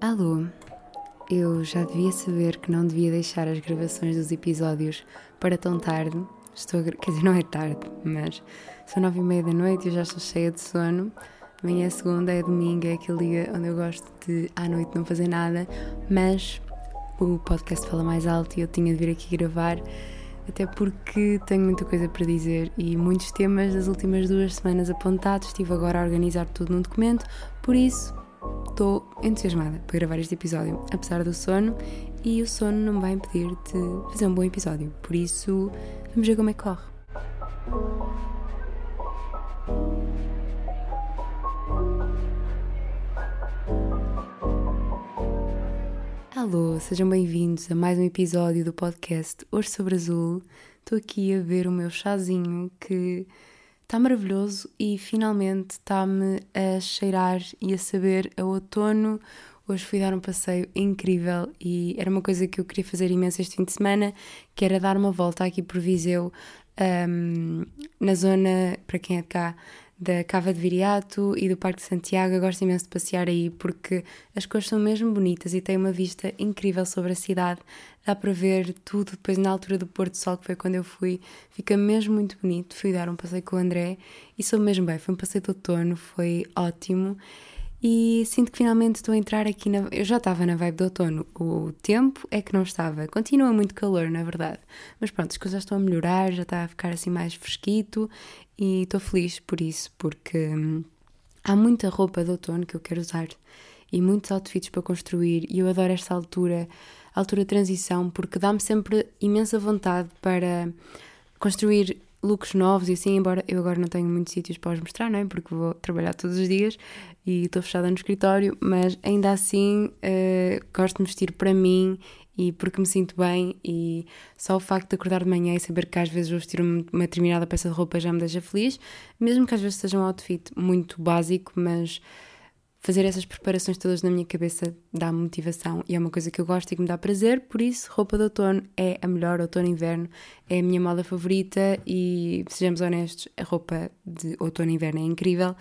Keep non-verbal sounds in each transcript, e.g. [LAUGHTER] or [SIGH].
Alô, eu já devia saber que não devia deixar as gravações dos episódios para tão tarde. Estou. Quer dizer, não é tarde, mas são nove e meia da noite e eu já estou cheia de sono. Amanhã é segunda, é domingo, é aquele dia onde eu gosto de à noite não fazer nada, mas o podcast fala mais alto e eu tinha de vir aqui gravar, até porque tenho muita coisa para dizer e muitos temas das últimas duas semanas apontados. Estive agora a organizar tudo num documento, por isso estou entusiasmada para gravar este episódio, apesar do sono, e o sono não me vai impedir de fazer um bom episódio. Por isso, vamos ver como é que corre. Alô, sejam bem-vindos a mais um episódio do podcast Hoje sobre Azul. Estou aqui a ver o meu chazinho que está maravilhoso e finalmente está-me a cheirar e a saber a outono. Hoje fui dar um passeio incrível e era uma coisa que eu queria fazer imenso este fim de semana, que era dar uma volta aqui por Viseu, um, na zona, para quem é de cá, da Cava de Viriato e do Parque de Santiago. Eu gosto imenso de passear aí porque as cores são mesmo bonitas e tem uma vista incrível sobre a cidade. Dá para ver tudo. Depois, na altura do Porto Sol, que foi quando eu fui, fica mesmo muito bonito. Fui dar um passeio com o André e sou mesmo bem. Foi um passeio de outono, foi ótimo. E sinto que finalmente estou a entrar aqui na. Eu já estava na vibe de outono, o tempo é que não estava. Continua muito calor, na verdade. Mas pronto, as coisas estão a melhorar, já está a ficar assim mais fresquito e estou feliz por isso, porque hum, há muita roupa de outono que eu quero usar e muitos outfits para construir e eu adoro esta altura, altura de transição, porque dá-me sempre imensa vontade para construir looks novos e assim, embora eu agora não tenha muitos sítios para os mostrar, não é? Porque vou trabalhar todos os dias e estou fechada no escritório, mas ainda assim uh, gosto de vestir para mim e porque me sinto bem e só o facto de acordar de manhã e saber que às vezes vou vestir uma determinada peça de roupa já me deixa feliz, mesmo que às vezes seja um outfit muito básico, mas fazer essas preparações todas na minha cabeça dá motivação e é uma coisa que eu gosto e que me dá prazer, por isso roupa de outono é a melhor, outono e inverno é a minha moda favorita e sejamos honestos, a roupa de outono e inverno é incrível.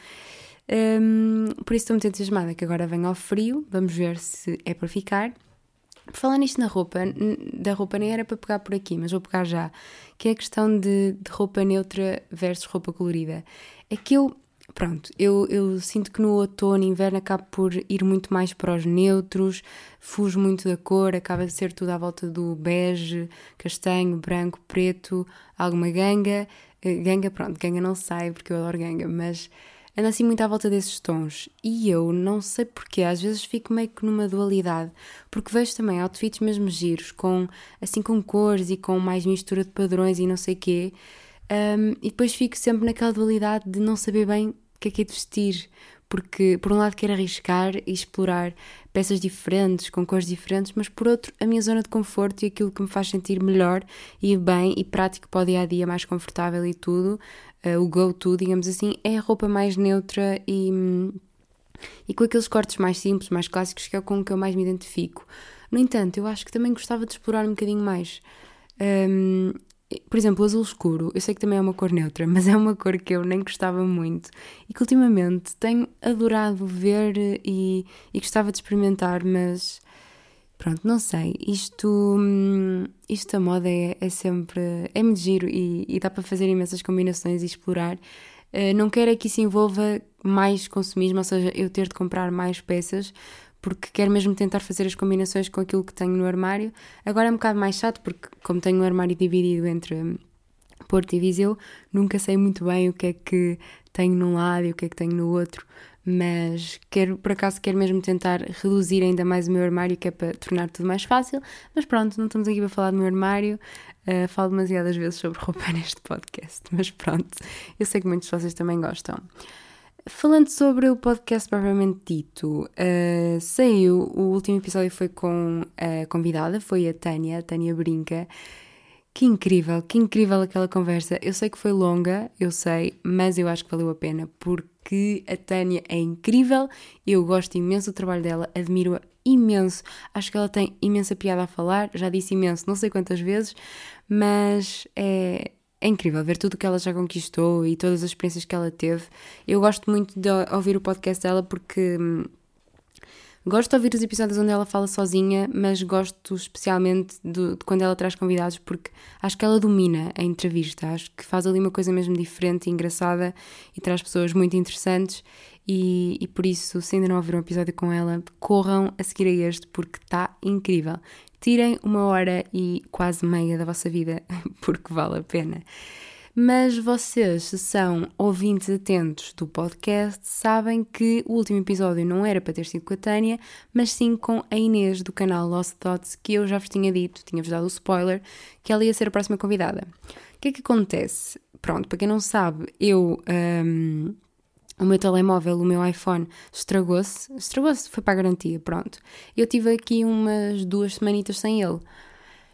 Um, por isso estou muito entusiasmada que agora venha ao frio, vamos ver se é para ficar. Por falar nisto na roupa, da roupa nem era para pegar por aqui, mas vou pegar já, que é a questão de, de roupa neutra versus roupa colorida. É que eu pronto, eu, eu sinto que no outono e inverno acabo por ir muito mais para os neutros, fujo muito da cor, acaba de ser tudo à volta do bege, castanho, branco, preto, alguma ganga. Eh, ganga, pronto, ganga não sai porque eu adoro ganga, mas anda assim muito à volta desses tons. E eu não sei porquê, às vezes fico meio que numa dualidade, porque vejo também outfits mesmo giros, com, assim com cores e com mais mistura de padrões e não sei quê. Um, e depois fico sempre naquela dualidade de não saber bem o que é que é de vestir, porque por um lado quero arriscar e explorar peças diferentes, com cores diferentes, mas por outro a minha zona de conforto e aquilo que me faz sentir melhor e bem e prático para o dia a dia, mais confortável e tudo, uh, o go-to, digamos assim, é a roupa mais neutra e, e com aqueles cortes mais simples, mais clássicos, que é com o que eu mais me identifico. No entanto, eu acho que também gostava de explorar um bocadinho mais. Um, por exemplo, o azul escuro, eu sei que também é uma cor neutra, mas é uma cor que eu nem gostava muito e que ultimamente tenho adorado ver e, e gostava de experimentar, mas pronto, não sei. Isto, hum, isto da moda é, é sempre. é muito giro e, e, dá para fazer imensas combinações e explorar. Uh, não quero é que isso envolva mais consumismo, ou seja, eu ter de comprar mais peças, porque quero mesmo tentar fazer as combinações com aquilo que tenho no armário. Agora é um bocado mais chato, porque como tenho o um armário dividido entre Porto e Viseu, nunca sei muito bem o que é que tenho num lado e o que é que tenho no outro, mas quero, por acaso quero mesmo tentar reduzir ainda mais o meu armário, que é para tornar tudo mais fácil, mas pronto, não estamos aqui para falar do meu armário, uh, falo demasiadas vezes sobre roupa [LAUGHS] neste podcast, mas pronto, eu sei que muitos de vocês também gostam. Falando sobre o podcast propriamente dito, uh, saiu, o último episódio foi com a convidada, foi a Tânia, a Tânia Brinca. Que incrível, que incrível aquela conversa. Eu sei que foi longa, eu sei, mas eu acho que valeu a pena porque a Tânia é incrível, eu gosto imenso do trabalho dela, admiro-a imenso. Acho que ela tem imensa piada a falar, já disse imenso, não sei quantas vezes, mas é, é incrível ver tudo o que ela já conquistou e todas as experiências que ela teve. Eu gosto muito de ouvir o podcast dela porque hum, Gosto de ouvir os episódios onde ela fala sozinha, mas gosto especialmente de, de, quando ela traz convidados porque acho que ela domina a entrevista, acho que faz ali uma coisa mesmo diferente e engraçada e traz pessoas muito interessantes e, e por isso, se ainda não ouviram um episódio com ela, corram a seguir a este porque está incrível. Tirem uma hora e quase meia da vossa vida [LAUGHS] porque vale a pena. Mas vocês, se são ouvintes atentos do podcast, sabem que o último episódio não era para ter sido com a Tânia, mas sim com a Inês do canal Lost Thoughts, que eu já vos tinha dito, tinha-vos dado o spoiler, que ela ia ser a próxima convidada. O que é que acontece? Pronto, para quem não sabe, eu. Um, o meu telemóvel, o meu iPhone, estragou-se. Estragou-se, foi para a garantia, pronto. Eu tive aqui umas duas semanitas sem ele.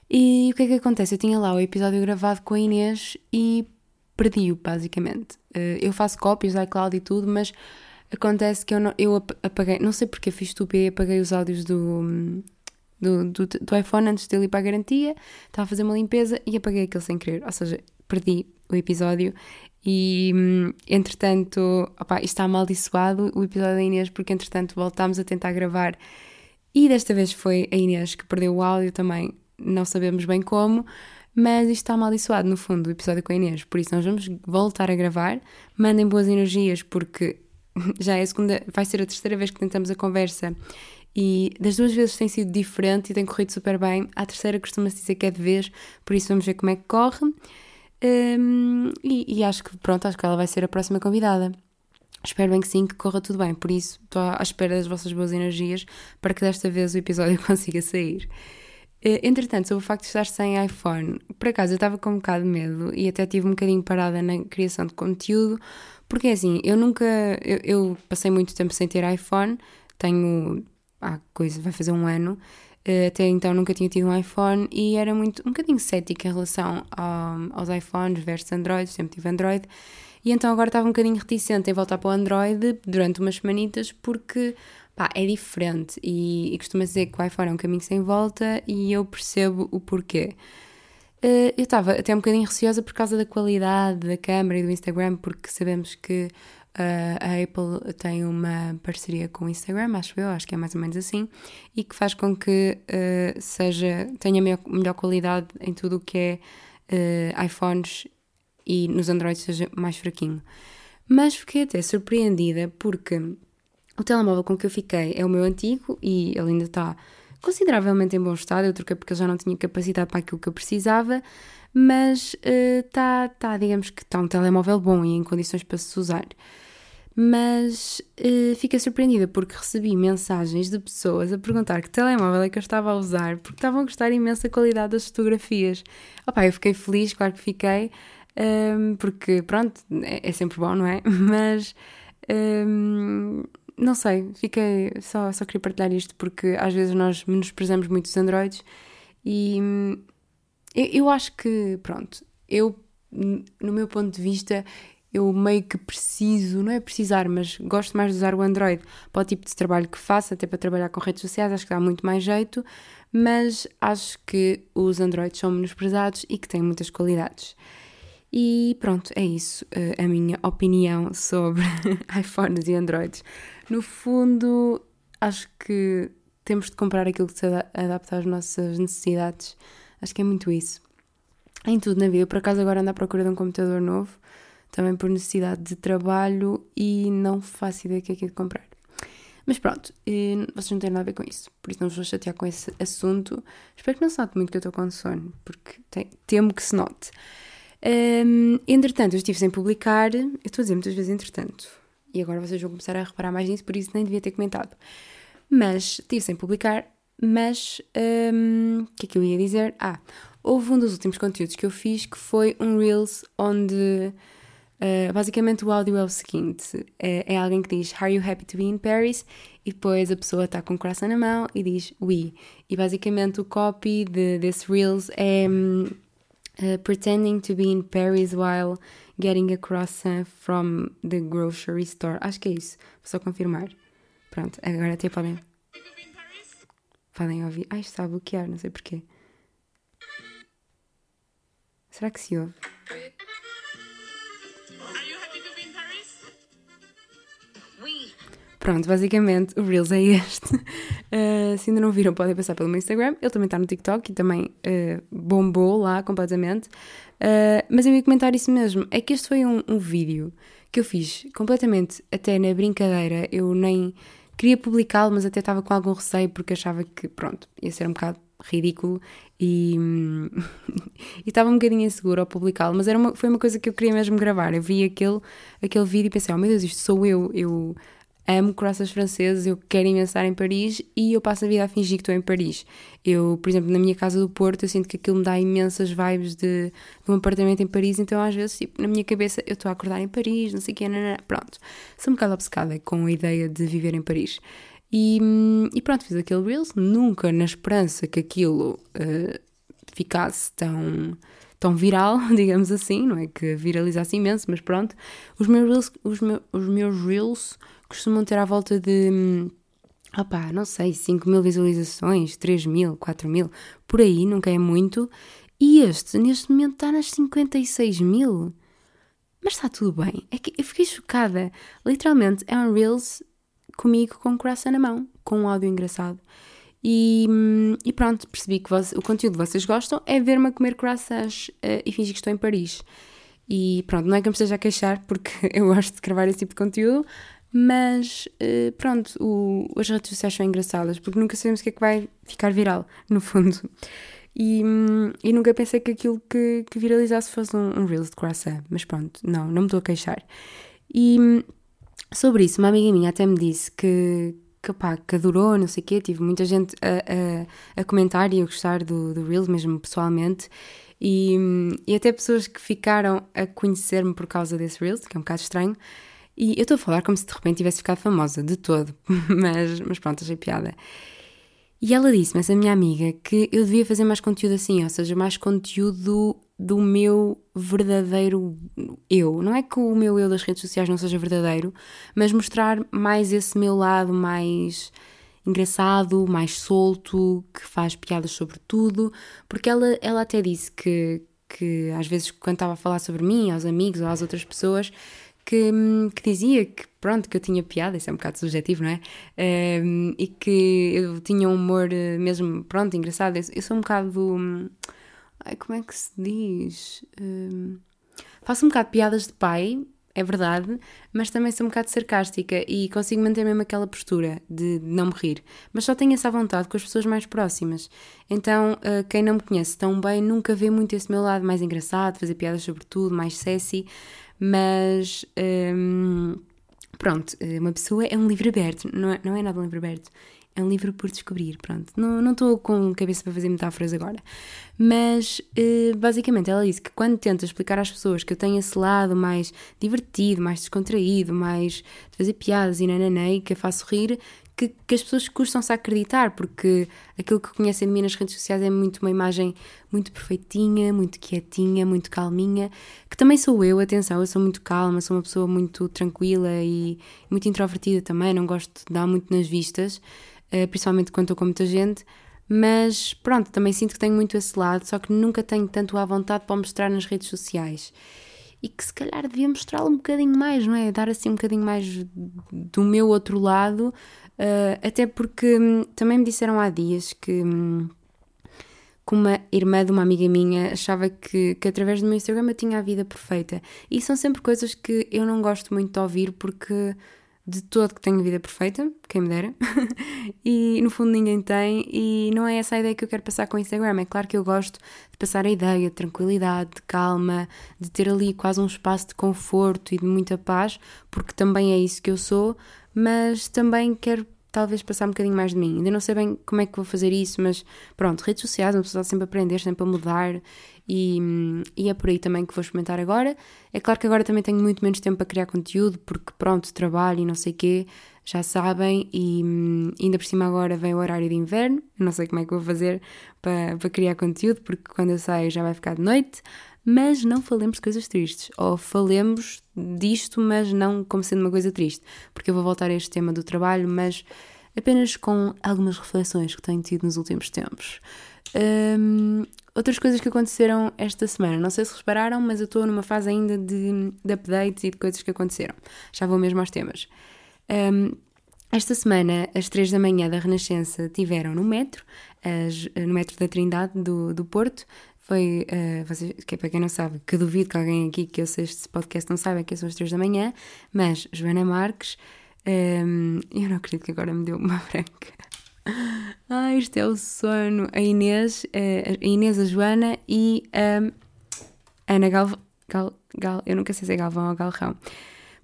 E o que é que acontece? Eu tinha lá o episódio gravado com a Inês e perdi-o, basicamente. Eh, eu faço cópias iCloud e tudo, mas acontece que eu, não, eu apaguei, não sei porque fiz estúpido e apaguei os áudios do, do, do, do, iPhone antes dele ir para a garantia, estava a fazer uma limpeza e apaguei aquilo sem querer, ou seja, perdi o episódio e entretanto, opa, isto está amaldiçoado o episódio da Inês, porque entretanto voltámos a tentar gravar e desta vez foi a Inês que perdeu o áudio também, não sabemos bem como, mas isto está amaldiçoado no fundo, o episódio com a Inês. Por isso, nós vamos voltar a gravar. Mandem boas energias, porque [LAUGHS] já é a segunda, vai ser a terceira vez que tentamos a conversa e das duas vezes tem sido diferente e tem corrido super bem. A terceira costuma-se dizer que é de vez, por isso vamos ver como é que corre. Um, e, e, acho que pronto, acho que ela vai ser a próxima convidada. Espero bem que sim, que corra tudo bem. Por isso, estou à espera das vossas boas energias para que desta vez o episódio [LAUGHS] consiga sair. Eh, entretanto, sobre o facto de estar sem iPhone, por acaso eu estava com um bocado de medo e até tive um bocadinho parada na criação de conteúdo, porque assim, eu nunca. Eu, eu passei muito tempo sem ter iPhone, tenho. Ah, coisa, vai fazer um ano. Eh, até então nunca tinha tido um iPhone e era muito um bocadinho cética em relação ao, aos iPhones versus Android, sempre tive Android. E então agora estava um bocadinho reticente em voltar para o Android durante umas semanitas porque pá, é diferente e, e costuma dizer que o iPhone é um caminho sem volta e eu percebo o porquê. Uh, eu estava até um bocadinho receosa por causa da qualidade da câmera e do Instagram, porque sabemos que uh, a Apple tem uma parceria com o Instagram, acho eu, acho que é mais ou menos assim, e que faz com que uh, seja, tenha melhor, melhor qualidade em tudo o que é iPhones e nos Androids seja mais fraquinho. Mas fiquei até surpreendida porque o telemóvel com que eu fiquei é o meu antigo e ele ainda está consideravelmente em bom estado. Eu troquei porque eu já não tinha capacidade para aquilo que eu precisava, mas está, uh, tá, digamos que está um telemóvel bom e em condições para se usar. Mas uh, fiquei surpreendida porque recebi mensagens de pessoas a perguntar que telemóvel é que eu estava a usar porque estavam a gostar imensa qualidade das fotografias. Opa, eu fiquei feliz, claro que fiquei, um, ehm, porque pronto, é, é, sempre bom, não é? [LAUGHS] Mas. Um, ehm, não sei, fiquei. Só, só queria partilhar isto porque às vezes nós menosprezamos muito os Androids e eu, eu acho que, pronto, eu, no meu ponto de vista, eu meio que preciso, não é precisar, mas gosto mais de usar o Android para o tipo de trabalho que faço, até para trabalhar com redes sociais, acho que dá muito mais jeito, mas acho que os Androids são menosprezados e que têm muitas qualidades. E pronto, é isso, eh, a minha opinião sobre [LAUGHS] iPhones e Androids. No fundo, acho que temos de comprar aquilo que se adapta às nossas necessidades. Acho que é muito isso. Em tudo na vida. Eu, por acaso, agora ando à procura de um computador novo, também por necessidade de trabalho, e não faço ideia que é que é de comprar. Mas pronto, vocês não têm nada a ver com isso, por isso não vos vou chatear com esse assunto. Espero que não se note muito que eu estou com sono, porque tem, temo que se note. Um, entretanto, eu estive sem publicar, eu estou a dizer muitas vezes entretanto, e agora vocês vão começar a reparar mais nisso, por isso nem devia ter comentado. Mas estive sem publicar, mas hum, o um, que é que eu ia dizer? Ah, houve um dos últimos conteúdos que eu fiz que foi um Reels onde uh, basicamente o áudio é o seguinte: é, é, alguém que diz Are you happy to be in Paris? E depois a pessoa está com o coração na mão e diz Oui. E basicamente o copy de, desse Reels é um, uh, Pretending to be in Paris while Getting a croissant from the grocery store. Acho que é isso. Vou só confirmar. Pronto, agora até podem. Podem ouvir. Ai, está a bloquear, não sei porquê. Será que se ouve? Pronto, basicamente o Reels é este. Uh, [LAUGHS] se ainda não viram, podem passar pelo meu Instagram. Ele também está no TikTok e também uh, bombou lá completamente. Uh, mas eu ia comentar isso mesmo. É que este foi um, um vídeo que eu fiz completamente até na brincadeira. Eu nem queria publicá-lo, mas até estava com algum receio porque achava que, pronto, ia ser um bocado ridículo e, [LAUGHS] estava um bocadinho insegura ao publicá-lo, mas era uma, foi uma coisa que eu queria mesmo gravar. Eu vi aquele, aquele vídeo e pensei, oh meu Deus, isto sou eu, eu amo croissants franceses, eu quero imenso estar em Paris e eu passo a vida a fingir que estou em Paris. Eu, por exemplo, na minha casa do Porto, eu sinto que aquilo me dá imensas vibes de, de um apartamento em Paris, então às vezes, tipo, na minha cabeça, eu estou a acordar em Paris, não sei o quê, não, pronto. Sou um bocado obcecada com a ideia de viver em Paris. E, e pronto, fiz aquele Reels, nunca na esperança que aquilo uh, ficasse tão tão viral, [LAUGHS] digamos assim, não é que viralizasse imenso, mas pronto. Os meus reels, os meus, os meus reels costumam ter à volta de, opá, não sei, 5 mil visualizações, 3 mil, 4 mil, por aí, nunca é muito. E este, neste momento, está nas 56 mil. Mas está tudo bem. É que eu fiquei chocada. Literalmente, é um Reels comigo com o coração na mão, com um áudio engraçado. E, e pronto, percebi que o conteúdo que vocês gostam é ver-me a comer croissants uh, e fingir que estou em Paris. E pronto, não é que eu me esteja a queixar, porque [LAUGHS] eu gosto de gravar esse tipo de conteúdo, mas uh, pronto, o, as redes sociais são engraçadas porque nunca sabemos o que é que vai ficar viral, no fundo. E, e nunca pensei que aquilo que, que viralizasse fosse um, um Reels de croissant, mas pronto, não, não me estou a queixar. E sobre isso, uma amiga minha até me disse que, que, pá, que adorou, não sei o quê, tive muita gente a, a, a comentar e a gostar do, do Reels, mesmo pessoalmente. E, e até pessoas que ficaram a conhecer-me por causa desse Reels, que é um bocado estranho, e eu estou a falar como se de repente tivesse ficado famosa, de todo, [LAUGHS] mas, mas pronto, achei piada. E ela disse-me, essa minha amiga, que eu devia fazer mais conteúdo assim, ou seja, mais conteúdo do meu verdadeiro eu. Não é que o meu eu das redes sociais não seja verdadeiro, mas mostrar mais esse meu lado mais engraçado, mais solto, que faz piadas sobre tudo, porque ela, ela até disse que, que às vezes quando estava a falar sobre mim, aos amigos ou às outras pessoas, que, que, dizia que pronto, que eu tinha piada, isso é um bocado subjetivo, não é? Um, e que eu tinha um humor eh, mesmo, pronto, engraçado. Eu, eu sou um bocado. Ai, como é que se diz? Um, faço um bocado piadas de pai, é verdade, mas também sou um bocado sarcástica e consigo manter mesmo aquela postura de não me rir. Mas só tenho essa vontade com as pessoas mais próximas. Então, uh, quem não me conhece tão bem nunca vê muito esse meu lado mais engraçado, fazer piadas sobre tudo, mais sassy. Mas um, pronto, uma pessoa é um livro aberto, não é, não é nada um livro aberto, é um livro por descobrir, pronto. Não estou com cabeça para fazer metáforas agora. Mas, uh, basicamente, ela disse que quando tenta explicar às pessoas que eu tenho esse lado mais divertido, mais descontraído, mais de fazer piadas e nananei, que a faço rir, que, que, as pessoas custam-se a acreditar, porque aquilo que conhecem de mim nas redes sociais é muito uma imagem muito perfeitinha, muito quietinha, muito calminha, que também sou eu, atenção, eu sou muito calma, sou uma pessoa muito tranquila e muito introvertida também, não gosto de dar muito nas vistas, eh, principalmente quando estou com muita gente, mas pronto, também sinto que tenho muito esse lado, só que nunca tenho tanto à vontade para mostrar nas redes sociais e que se calhar devia mostrá-lo um bocadinho mais, não é? Dar assim um bocadinho mais do meu outro lado, Uh, até porque hum, também me disseram há dias que, hum, que uma irmã de uma amiga minha achava que, que através do meu Instagram eu tinha a vida perfeita. E são sempre coisas que eu não gosto muito de ouvir porque de todo que tenho vida perfeita, quem me dera, [LAUGHS] e no fundo ninguém tem, e não é essa a ideia que eu quero passar com o Instagram. É claro que eu gosto de passar a ideia de tranquilidade, de calma, de ter ali quase um espaço de conforto e de muita paz, porque também é isso que eu sou, mas também quero talvez passar um bocadinho mais de mim. Ainda não sei bem como é que vou fazer isso, mas pronto, redes sociais, uma pessoa está sempre a aprender, sempre a mudar e, e, é por aí também que vou experimentar agora. É claro que agora também tenho muito menos tempo para criar conteúdo, porque pronto, trabalho e não sei o quê, já sabem, e ainda por cima agora vem o horário de inverno, não sei como é que vou fazer para, para criar conteúdo, porque quando eu saio já vai ficar de noite, mas não falemos de coisas tristes, ou falemos disto, mas não como sendo uma coisa triste, porque eu vou voltar a este tema do trabalho, mas apenas com algumas reflexões que tenho tido nos últimos tempos. Um, outras coisas que aconteceram esta semana, não sei se repararam, mas eu estou numa fase ainda de, de updates e de coisas que aconteceram. Já vou mesmo aos temas. Um, esta semana, às três da manhã da Renascença, tiveram no metro, as, no metro da Trindade do, do Porto. Foi, uh, vocês, que é para quem não sabe, que duvido que alguém aqui que eu sei este podcast não saiba que são as três da manhã, mas Joana Marques, um, eu não acredito que agora me deu uma [LAUGHS] branca. Ah, isto é o sono. A Inês, uh, a Inês, a Joana e a Ana Galvão. Gal, Gal, eu nunca sei se é Galvão ou Galrão.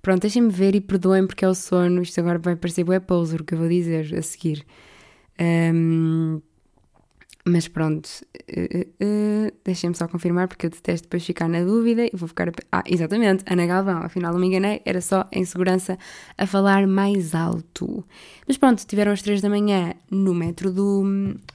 Pronto, deixem-me ver e perdoem porque é o sono. Isto agora vai parecer bué poser o que eu vou dizer a seguir. Um, mas pronto, uh, uh, deixem-me só confirmar porque eu detesto depois ficar na dúvida e vou ficar. A... Ah, exatamente, Ana Galvão, afinal não me enganei, era só em segurança a falar mais alto. Mas pronto, tiveram as três da manhã no metro do,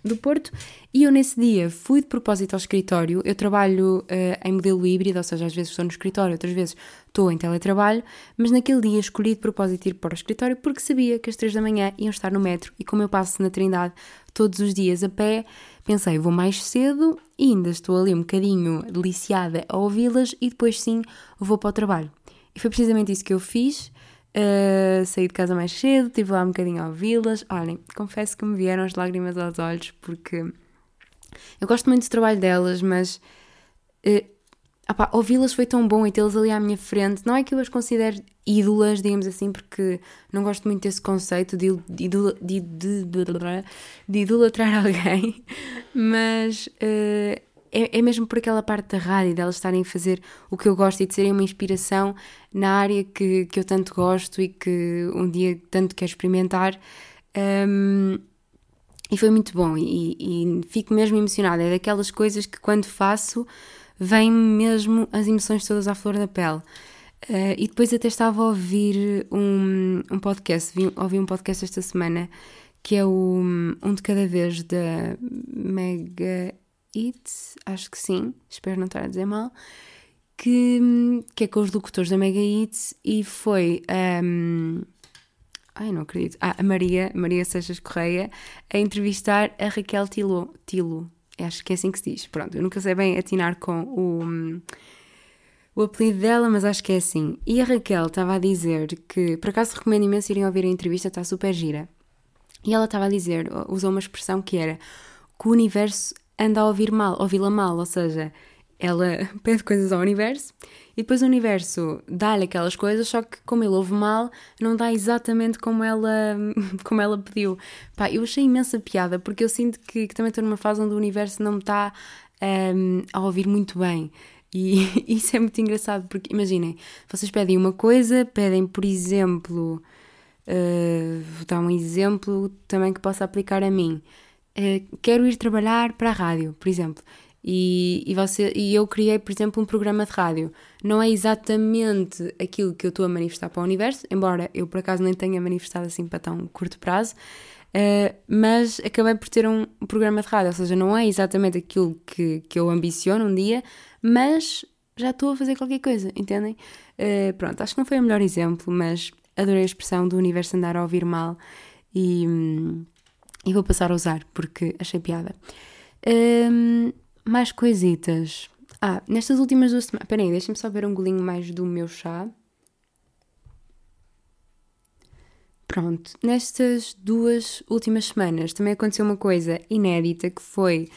do Porto e eu nesse dia fui de propósito ao escritório. Eu trabalho uh, em modelo híbrido, ou seja, às vezes estou no escritório, outras vezes estou em teletrabalho, mas naquele dia escolhi de propósito ir para o escritório porque sabia que às três da manhã iam estar no metro e como eu passo na Trindade todos os dias a pé Pensei, vou mais cedo e ainda estou ali um bocadinho deliciada a ouvi-las e depois sim vou para o trabalho. E foi precisamente isso que eu fiz. Uh, saí de casa mais cedo, estive lá um bocadinho a ouvi-las. Olhem, confesso que me vieram as lágrimas aos olhos porque eu gosto muito do trabalho delas, mas uh, ouvi-las foi tão bom e tê-las ali à minha frente. Não é que eu as considere ídolas, digamos assim, porque não gosto muito desse conceito de, de, de, de, de idolatrar [LAUGHS] alguém, mas uh, é, é mesmo por aquela parte da rádio, delas estarem a fazer o que eu gosto e de serem uma inspiração na área que, que eu tanto gosto e que um dia tanto quero experimentar. Um, e foi muito bom e, e fico mesmo emocionada. É daquelas coisas que quando faço vêm mesmo as emoções todas à flor da pele. Uh, e depois até estava a ouvir um, um podcast, vi, ouvi um podcast esta semana que é o Um de Cada Vez da Mega Eats, acho que sim, espero não estar a dizer mal, que, que é com os locutores da Mega Eats e foi. Um, ai, não acredito. Ah, a Maria, Maria Seixas Correia, a entrevistar a Raquel Tilo. Tilo acho que é assim que se diz. Pronto, eu nunca sei bem atinar com o, o apelido dela, mas acho que é assim. E a Raquel estava a dizer que, por acaso, recomendo imenso irem ouvir a entrevista, está super gira. E ela estava a dizer, usou uma expressão que era que o universo anda a ouvir mal, ouvi-la mal, ou seja, ela [LAUGHS] pede coisas ao universo e depois o universo dá-lhe aquelas coisas, só que como ele ouve mal, não dá exatamente como ela, [LAUGHS] como ela pediu. Pá, eu achei imensa piada, porque eu sinto que, que também estou numa fase onde o universo não me está um, a ouvir muito bem. E [LAUGHS] isso é muito engraçado, porque imaginem, vocês pedem uma coisa, pedem, por exemplo, uh, vou dar um exemplo também que possa aplicar a mim. Uh, quero ir trabalhar para a rádio, por exemplo. E, e, você, e eu criei, por exemplo, um programa de rádio. Não é exatamente aquilo que eu estou a manifestar para o universo, embora eu por acaso nem tenha manifestado assim para tão curto prazo, uh, mas acabei por ter um, programa de rádio, ou seja, não é exatamente aquilo que, que eu ambiciono um dia, mas já estou a fazer qualquer coisa, entendem? Uh, pronto, acho que não foi o melhor exemplo, mas adorei a expressão do universo andar a ouvir mal e, e vou passar a usar porque achei piada. Um, mais coisitas. Ah, nestas últimas duas semanas. Peraí, deixem-me só ver um golinho mais do meu chá. Pronto, nestas duas últimas semanas também aconteceu uma coisa inédita que foi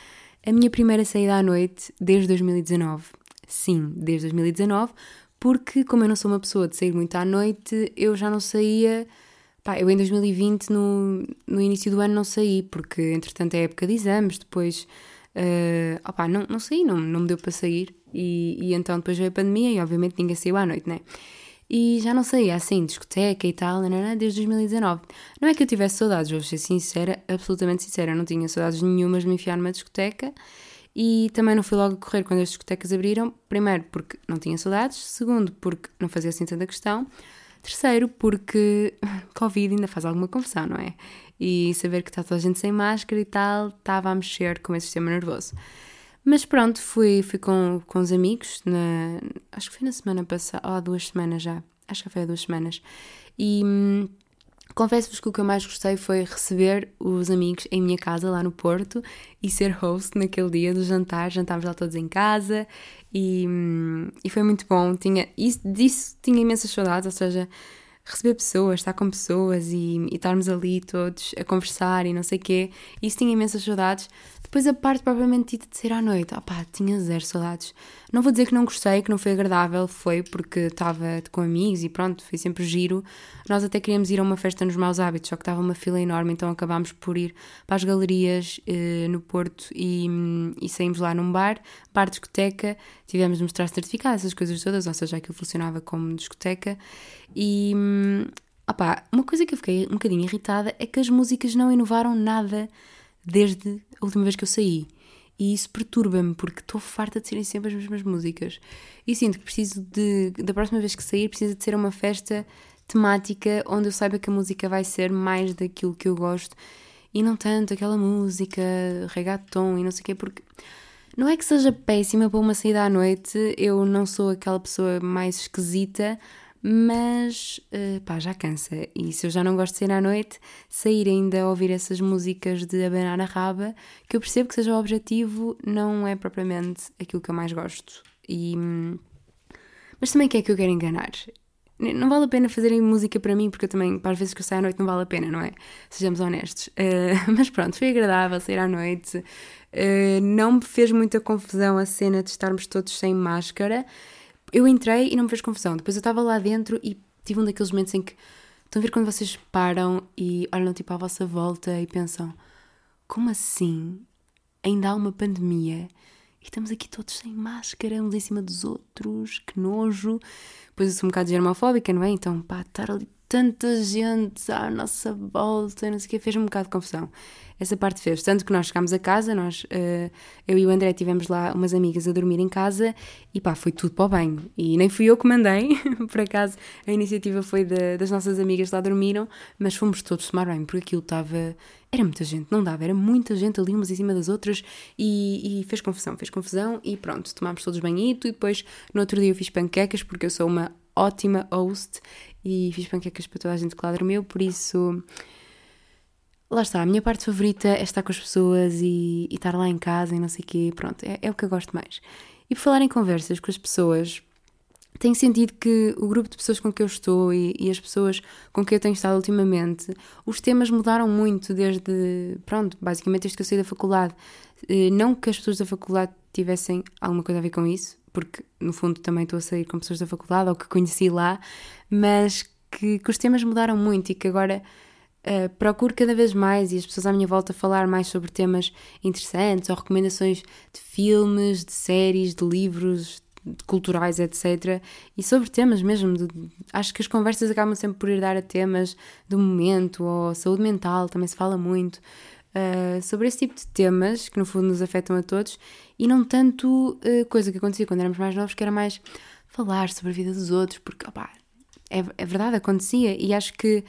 a minha primeira saída à noite desde 2019. Sim, desde 2019, porque como eu não sou uma pessoa de sair muito à noite, eu já não saía. Pá, eu em 2020, no, no início do ano, não saí, porque entretanto é época de exames, depois Uh, opa, não, não saí, não, não me deu para sair. E, e então depois veio a pandemia e obviamente ninguém saiu à noite, né? E já não saía assim, discoteca e tal, desde 2019. Não é que eu tivesse saudades, vou ser sincera, absolutamente sincera. Não tinha saudades nenhumas de me enfiar numa discoteca e também não fui logo a correr quando as discotecas abriram. Primeiro, porque não tinha saudades. Segundo, porque não fazia assim tanta questão. Terceiro, porque [LAUGHS] Covid ainda faz alguma confusão, não é? E saber que está toda a gente sem máscara e tal, estava a mexer com esse sistema nervoso. Mas pronto, fui, fui com, com os amigos, na, acho que foi na semana passada, ou há duas semanas já, acho que foi há duas semanas, e hum, confesso-vos que o que eu mais gostei foi receber os amigos em minha casa lá no Porto e ser host naquele dia do jantar, jantámos lá todos em casa e, hum, e foi muito bom, tinha, isso, disso tinha imensas saudades, ou seja, receber pessoas, estar com pessoas e, e estarmos ali todos a conversar e não sei o quê. Isso tinha imensas saudades. Depois a parte propriamente dita de sair à noite, ah pá, tinha zero saudades. Não vou dizer que não gostei, que não foi agradável, foi porque estava com amigos e pronto, foi sempre giro. Nós até queríamos ir a uma festa nos Maus Hábitos, só que estava uma fila enorme, então acabámos por ir para as galerias eh, no Porto e, e saímos lá num bar, bar discoteca, tivemos de mostrar certificados, essas coisas todas, ou seja, aquilo funcionava como discoteca. E, opá, uma coisa que eu fiquei um bocadinho irritada é que as músicas não inovaram nada desde a última vez que eu saí. E isso perturba-me, porque estou farta de serem sempre as mesmas músicas. E sinto que preciso de, da próxima vez que sair, precisa de ser uma festa temática onde eu saiba que a música vai ser mais daquilo que eu gosto e não tanto aquela música reggaeton e não sei o quê, porque não é que seja péssima para uma saída à noite, eu não sou aquela pessoa mais esquisita, mas uh, pá, já cansa. E se eu já não gosto de sair à noite, sair ainda a ouvir essas músicas de abanar a raba, que eu percebo que seja o objetivo, não é propriamente aquilo que eu mais gosto. E, mas também que é que eu quero enganar? Não vale a pena fazerem música para mim, porque eu também, para as vezes que eu saio à noite, não vale a pena, não é? Sejamos honestos. Uh, [LAUGHS] mas pronto, foi agradável sair à noite. Uh, não me fez muita confusão a cena de estarmos todos sem máscara eu entrei e não me fez confusão. Depois eu estava lá dentro e tive um daqueles momentos em que estão a ver quando vocês param e olham tipo à vossa volta e pensam: como assim? Ainda há uma pandemia e estamos aqui todos sem máscara, uns em cima dos outros, que nojo. Depois eu sou um bocado germofóbica, não é? Então, pá, estar ali tanta gente à nossa volta, não sei o que, fez-me um bocado de confusão essa parte fez. Tanto que nós chegámos a casa, nós, uh, eu e o André tivemos lá umas amigas a dormir em casa e pá, foi tudo para o banho. E nem fui eu que mandei, [LAUGHS] por acaso a iniciativa foi de, das nossas amigas lá dormiram, mas fomos todos tomar banho, porque aquilo estava. Era muita gente, não dava, era muita gente ali umas em cima das outras e, e fez confusão, fez confusão e pronto, tomámos todos banhito e depois no outro dia eu fiz panquecas porque eu sou uma ótima host e fiz panquecas para toda a gente que lá dormiu, por isso lá está, a minha parte favorita é estar com as pessoas e, e estar lá em casa e não sei o quê, pronto, é, é, o que eu gosto mais. E por falar em conversas com as pessoas, tenho sentido que o grupo de pessoas com que eu estou e, e, as pessoas com que eu tenho estado ultimamente, os temas mudaram muito desde, pronto, basicamente desde que eu saí da faculdade. Eh, não que as pessoas da faculdade tivessem alguma coisa a ver com isso, porque no fundo também estou a sair com pessoas da faculdade ou que conheci lá, mas que, que os temas mudaram muito e que agora Uh, procuro cada vez mais e as pessoas à minha volta falar mais sobre temas interessantes ou recomendações de filmes, de séries, de livros, culturais, etc. E sobre temas mesmo. De, acho que as conversas acabam sempre por ir dar a temas do momento ou saúde mental, também se fala muito. Uh, sobre esse tipo de temas que no fundo nos afetam a todos e não tanto uh, coisa que acontecia quando éramos mais novos, que era mais falar sobre a vida dos outros, porque opá, é, é verdade, acontecia e acho que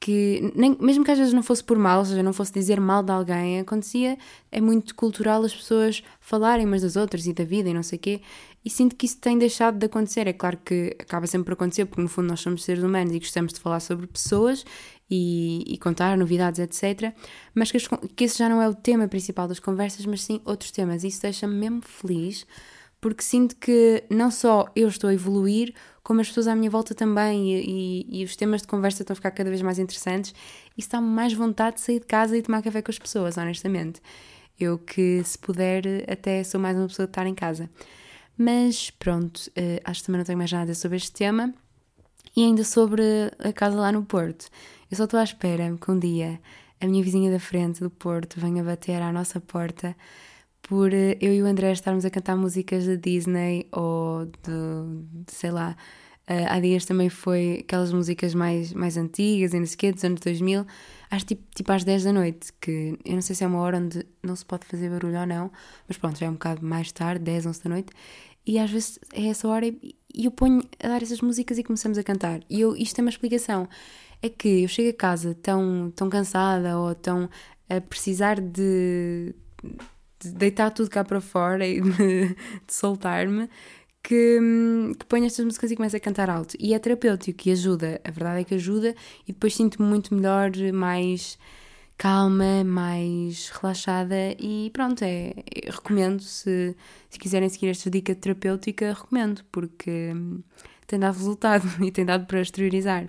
que, nem, mesmo que às vezes não fosse por mal, ou seja, não fosse dizer mal de alguém, acontecia, é muito cultural as pessoas falarem umas das outras e da vida e não sei o quê, e sinto que isso tem deixado de acontecer. É claro que acaba sempre por acontecer, porque no fundo nós somos seres humanos e gostamos de falar sobre pessoas e, e contar novidades, etc. Mas que, que esse já não é o tema principal das conversas, mas sim outros temas, isso deixa-me mesmo feliz porque sinto que não só eu estou a evoluir, como as pessoas à minha volta também, e, e, e os temas de conversa estão a ficar cada vez mais interessantes, e está-me mais vontade de sair de casa e tomar café com as pessoas, honestamente. Eu que, se puder, até sou mais uma pessoa de estar em casa. Mas pronto, uh, acho que também não tenho mais nada sobre este tema. E ainda sobre a casa lá no Porto. Eu só estou à espera que um dia a minha vizinha da frente do Porto venha bater à nossa porta por eh, eu e o André estarmos a cantar músicas da Disney ou de, de sei lá, uh, há dias também foi aquelas músicas mais, mais antigas e não sei quê, dos anos 2000, acho tipo, tipo às 10 da noite, que eu não sei se é uma hora onde não se pode fazer barulho ou não, mas pronto, já é um bocado mais tarde, 10, 11 da noite, e às vezes é essa hora e, e eu ponho a dar essas músicas e começamos a cantar. E eu, isto tem uma explicação, é que eu chego a casa tão, tão cansada ou tão a precisar de de deitar tudo cá para fora e de, [LAUGHS] de soltar-me, que, que ponho estas músicas e começo a cantar alto. E é terapêutico e ajuda, a verdade é que ajuda, e depois sinto-me muito melhor, mais calma, mais relaxada e pronto, é, recomendo se, se quiserem seguir esta dica terapêutica, recomendo, porque tem dado resultado [LAUGHS] e tem dado para exteriorizar.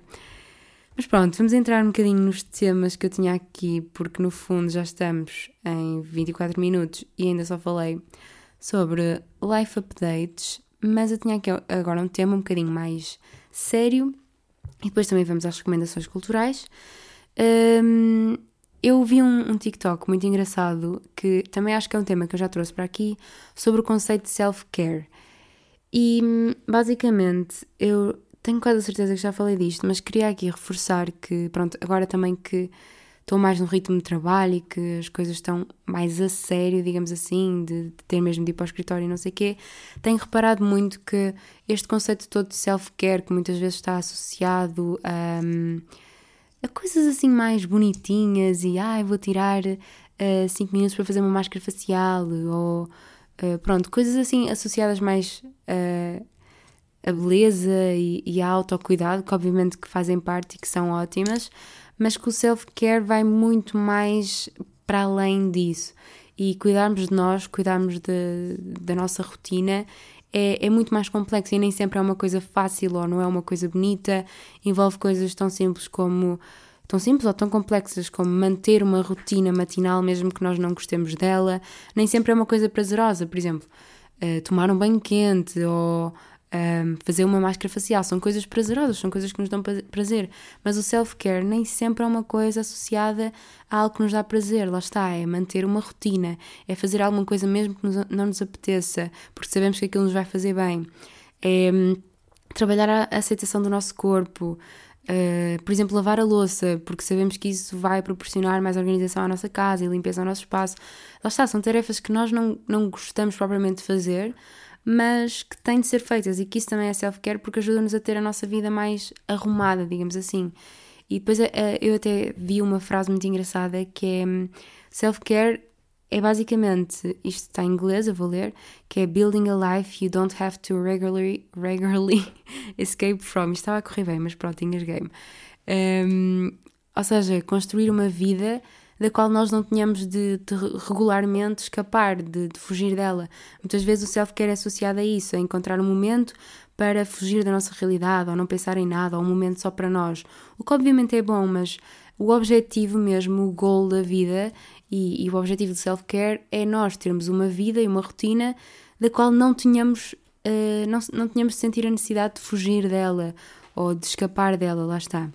Mas pronto, vamos entrar um bocadinho nos temas que eu tinha aqui, porque no fundo já estamos em 24 minutos e ainda só falei sobre life updates, mas eu tinha aqui agora um tema um bocadinho mais sério e depois também vamos às recomendações culturais. Um, eu vi um, um, TikTok muito engraçado que também acho que é um tema que eu já trouxe para aqui sobre o conceito de self-care. E basicamente eu tenho quase a certeza que já falei disto, mas queria aqui reforçar que, pronto, agora também que estou mais no ritmo de trabalho e que as coisas estão mais a sério, digamos assim, de, de ter mesmo de ir para o escritório e não sei o quê, tenho reparado muito que este conceito todo de self-care, que muitas vezes está associado a, a, coisas assim mais bonitinhas e, ai, ah, vou tirar 5 uh, minutos para fazer uma máscara facial ou, uh, pronto, coisas assim associadas mais uh, a beleza e, e a autocuidado, que obviamente que fazem parte e que são ótimas, mas que o self-care vai muito mais para além disso. E cuidarmos de nós, cuidarmos de, da nossa rotina é, é, muito mais complexo e nem sempre é uma coisa fácil ou não é uma coisa bonita, envolve coisas tão simples como tão simples ou tão complexas como manter uma rotina matinal mesmo que nós não gostemos dela, nem sempre é uma coisa prazerosa, por exemplo, uh, tomar um banho quente ou um, fazer uma máscara facial, são coisas prazerosas, são coisas que nos dão prazer. Mas o self-care nem sempre é uma coisa associada a algo que nos dá prazer, lá está, é manter uma rotina, é fazer alguma coisa mesmo que não nos apeteça, porque sabemos que aquilo nos vai fazer bem. É um, trabalhar a aceitação do nosso corpo, Uh, por exemplo, lavar a louça, porque sabemos que isso vai proporcionar mais organização à nossa casa e limpeza ao nosso espaço. Lá está, são tarefas que nós não, não gostamos propriamente de fazer, mas que têm de ser feitas e que isso também é self-care porque ajuda-nos a ter a nossa vida mais arrumada, digamos assim. E depois eh, eh, eu até vi uma frase muito engraçada que é hum, self-care é basicamente, isto está em inglês, eu vou ler, que é Building a life you don't have to regularly, regularly [LAUGHS] escape from. Isto estava a correr bem, mas pronto, engasguei-me. Um, ou seja, construir uma vida da qual nós não tínhamos de, de regularmente escapar, de, de, fugir dela. Muitas vezes o self-care é associado a isso, a encontrar um momento para fugir da nossa realidade, ou não pensar em nada, ou um momento só para nós. O que obviamente é bom, mas o objetivo mesmo, o goal da vida e, e o objetivo do self-care é nós termos uma vida e uma rotina da qual não tínhamos, uh, não, não tínhamos de sentir a necessidade de fugir dela ou de escapar dela, lá está.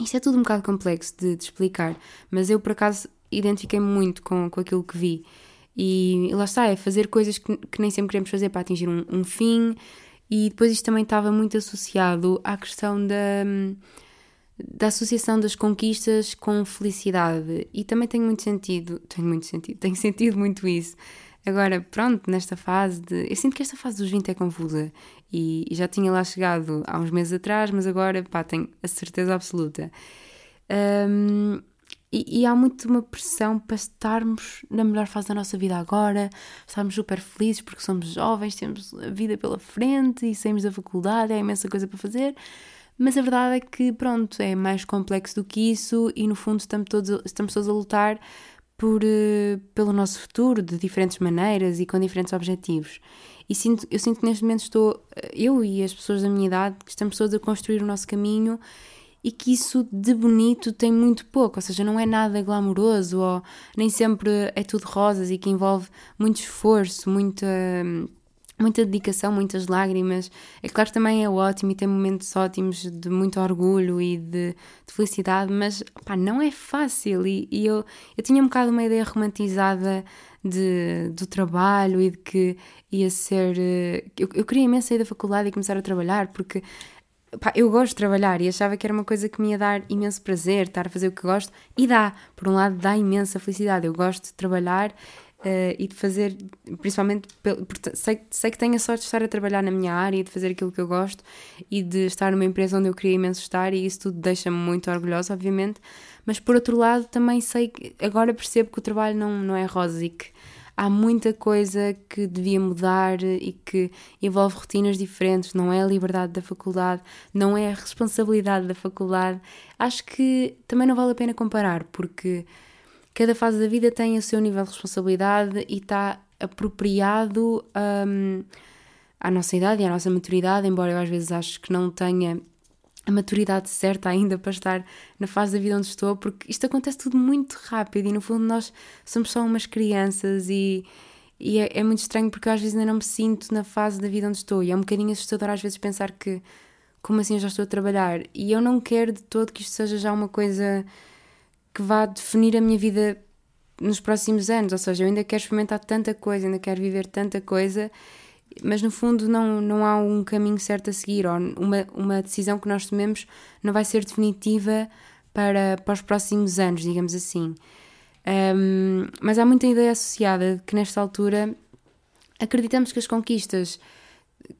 Isto é tudo um bocado complexo de, de explicar, mas eu por acaso identifiquei-me muito com, com aquilo que vi. E lá está, é fazer coisas que, que nem sempre queremos fazer para atingir um, um, fim, e depois isto também estava muito associado à questão da, da associação das conquistas com felicidade. E também tem muito sentido, tem muito sentido, [LAUGHS] tem sentido muito isso. Agora, pronto, nesta fase de. Eu sinto que esta fase dos 20 é confusa e, já tinha lá chegado há uns meses atrás, mas agora, pá, tenho a certeza absoluta. Um, e, e, há muito uma pressão para estarmos na melhor fase da nossa vida agora, estarmos super felizes porque somos jovens, temos a vida pela frente e saímos da faculdade, é imensa coisa para fazer. Mas a verdade é que, pronto, é mais complexo do que isso e no fundo estamos todos, estamos todos a lutar por, uh, pelo nosso futuro de diferentes maneiras e com diferentes objetivos. E sinto, eu sinto que neste momento estou, eh, eu e as pessoas da minha idade, que estamos todos a construir o nosso caminho e que isso de bonito tem muito pouco, ou seja, não é nada glamouroso ou nem sempre é tudo rosas e que envolve muito esforço, muita. Hum, muita dedicação, muitas lágrimas. É claro que também é ótimo e tem momentos ótimos de muito orgulho e de, de felicidade, mas pá, não é fácil. E, e, eu, eu tinha um bocado uma ideia romantizada de, do trabalho e de que ia ser. Eh, eu, eu queria imenso sair da faculdade e começar a trabalhar, porque pá, eu gosto de trabalhar e achava que era uma coisa que me ia dar imenso prazer, estar a fazer o que gosto, e dá. Por um lado, dá imensa felicidade. Eu gosto de trabalhar Uh, e de fazer, principalmente, sei, sei que tenho a sorte de estar a trabalhar na minha área e de fazer aquilo que eu gosto e de estar numa empresa onde eu queria imenso estar e isso tudo deixa-me muito orgulhosa, obviamente, mas por outro lado também sei que agora percebo que o trabalho não, não é rosa e que há muita coisa que devia mudar e que envolve rotinas diferentes, não é a liberdade da faculdade, não é a responsabilidade da faculdade. Acho que também não vale a pena comparar, porque cada fase da vida tem o seu nível de responsabilidade e está apropriado um, à nossa idade e à nossa maturidade, embora eu às vezes acho que não tenha a maturidade certa ainda para estar na fase da vida onde estou, porque isto acontece tudo muito rápido e no fundo nós somos só umas crianças e, e é, é, muito estranho porque eu às vezes ainda não me sinto na fase da vida onde estou e é um bocadinho assustador às vezes pensar que como assim eu já estou a trabalhar? E eu não quero de todo que isto seja já uma coisa que vá definir a minha vida nos próximos anos, ou seja, eu ainda quero experimentar tanta coisa, ainda quero viver tanta coisa, mas no fundo não, não há um caminho certo a seguir, ou uma, uma decisão que nós tomemos não vai ser definitiva para, para os próximos anos, digamos assim. Um, mas há muita ideia associada de que nesta altura acreditamos que as conquistas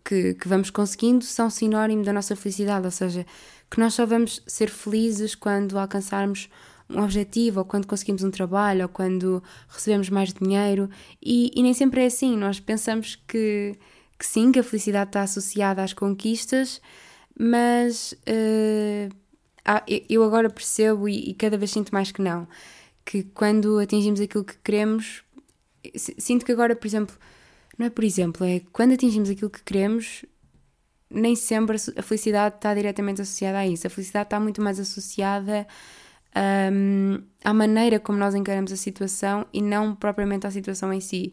que, que vamos conseguindo são sinónimo da nossa felicidade, ou seja, que nós só vamos ser felizes quando alcançarmos um objetivo, ou quando conseguimos um trabalho, ou quando recebemos mais dinheiro, e, e nem sempre é assim. Nós pensamos que, que sim, que a felicidade está associada às conquistas, mas uh, eu agora percebo e, e cada vez sinto mais que não. Que quando atingimos aquilo que queremos, sinto que agora, por exemplo, não é por exemplo, é quando atingimos aquilo que queremos, nem sempre a felicidade está diretamente associada a isso. A felicidade está muito mais associada um, à maneira como nós encaramos a situação e não propriamente à situação em si.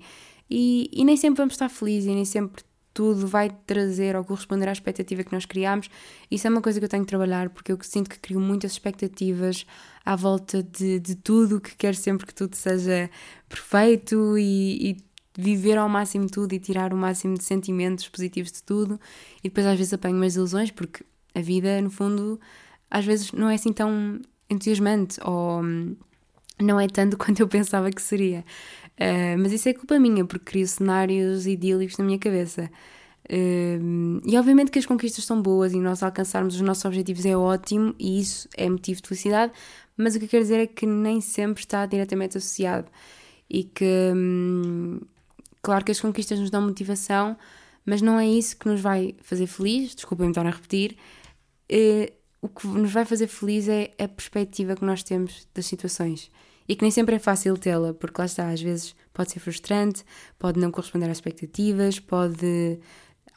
E, e nem sempre vamos estar felizes e nem sempre tudo vai trazer ou corresponder à expectativa que nós criamos. Isso é uma coisa que eu tenho que trabalhar porque eu sinto que crio muitas expectativas à volta de, de tudo, que quero sempre que tudo seja perfeito e, e viver ao máximo tudo e tirar o máximo de sentimentos positivos de tudo. E depois às vezes apanho umas ilusões porque a vida, no fundo, às vezes não é assim tão entusiasmante ou hum, não é tanto [LAUGHS] quanto eu pensava que seria. Uh, mas isso é culpa minha, porque crio cenários idílicos na minha cabeça. Uh, e obviamente que as conquistas são boas e nós alcançarmos os nossos objetivos é ótimo e isso é motivo de felicidade, mas o que eu quero dizer é que nem sempre está diretamente associado e que, hum, claro que as conquistas nos dão motivação, mas não é isso que nos vai fazer feliz, desculpem-me estar a repetir. Uh, o que nos vai fazer feliz é a perspectiva que nós temos das situações. E que nem sempre é fácil tê-la, porque lá está, às vezes pode ser frustrante, pode não corresponder às expectativas, pode.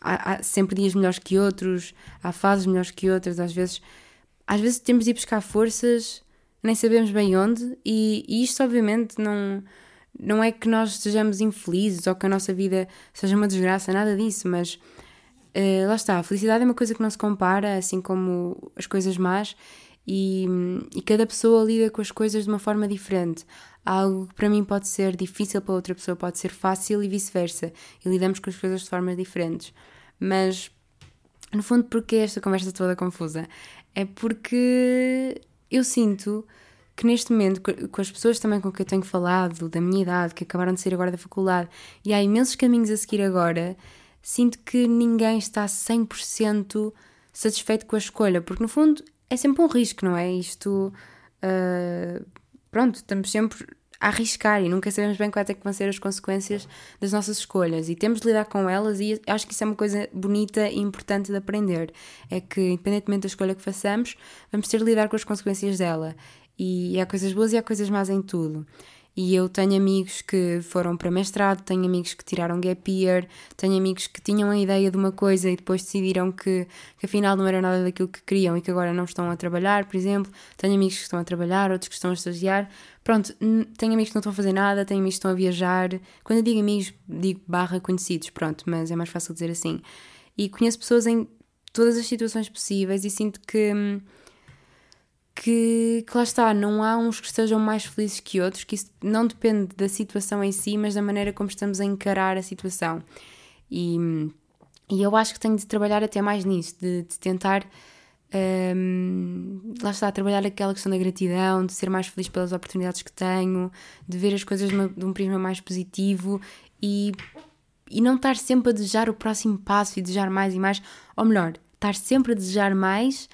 Há, há sempre dias melhores que outros, há fases melhores que outras, às vezes. Às vezes temos de ir buscar forças, nem sabemos bem onde, e, e isto obviamente não, não é que nós sejamos infelizes ou que a nossa vida seja uma desgraça, nada disso, mas Uh, lá está, a felicidade é uma coisa que não se compara, assim como as coisas más, e, e, cada pessoa lida com as coisas de uma forma diferente. Algo que para mim pode ser difícil, para outra pessoa pode ser fácil e vice-versa, e lidamos com as coisas de formas diferentes. Mas, no fundo, porquê esta conversa toda confusa? É porque eu sinto que neste momento, com as pessoas também com quem eu tenho falado, da minha idade, que acabaram de sair agora da faculdade, e há imensos caminhos a seguir agora sinto que ninguém está 100% satisfeito com a escolha, porque no fundo é sempre um risco, não é? Isto. Uh, pronto, estamos sempre a arriscar e nunca sabemos bem quais é que vão ser as consequências das nossas escolhas e temos de lidar com elas e acho que isso é uma coisa bonita e importante de aprender é que independentemente da escolha que façamos vamos ter de lidar com as consequências dela e há coisas boas e há coisas más em tudo e eu tenho amigos que foram para mestrado, tenho amigos que tiraram gap year, tenho amigos que tinham a ideia de uma coisa e depois decidiram que, que afinal não era nada daquilo que queriam e que agora não estão a trabalhar, por exemplo. Tenho amigos que estão a trabalhar, outros que estão a estagiar. Pronto, tenho amigos que não estão a fazer nada, tenho amigos que estão a viajar. Quando eu digo amigos, digo barra conhecidos, pronto, mas é mais fácil dizer assim. E conheço pessoas em todas as situações possíveis e sinto que hum, que, que lá está, não há uns que estejam mais felizes que outros, que isso não depende da situação em si, mas da maneira como estamos a encarar a situação. E, e eu acho que tenho de trabalhar até mais nisso, de, de tentar. Um, lá está, trabalhar aquela questão da gratidão, de ser mais feliz pelas oportunidades que tenho, de ver as coisas de, uma, de um prisma mais positivo e, e não estar sempre a desejar o próximo passo e desejar mais e mais, ou melhor, estar sempre a desejar mais,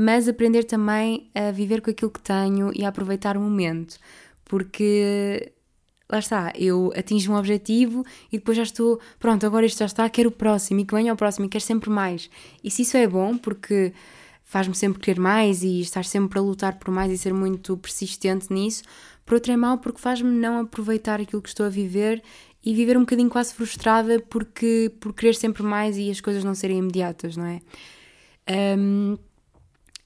mas aprender também a viver com aquilo que tenho e a aproveitar o momento, porque lá está, eu atingo um objetivo e depois já estou, pronto, agora isto já está, quero o próximo e que venha o próximo e quero sempre mais. E se isso é bom, porque faz-me sempre querer mais e estar sempre a lutar por mais e ser muito persistente nisso, por outro é mau porque faz-me não aproveitar aquilo que estou a viver e viver um bocadinho quase frustrada porque, por querer sempre mais e as coisas não serem imediatas, não é? Um,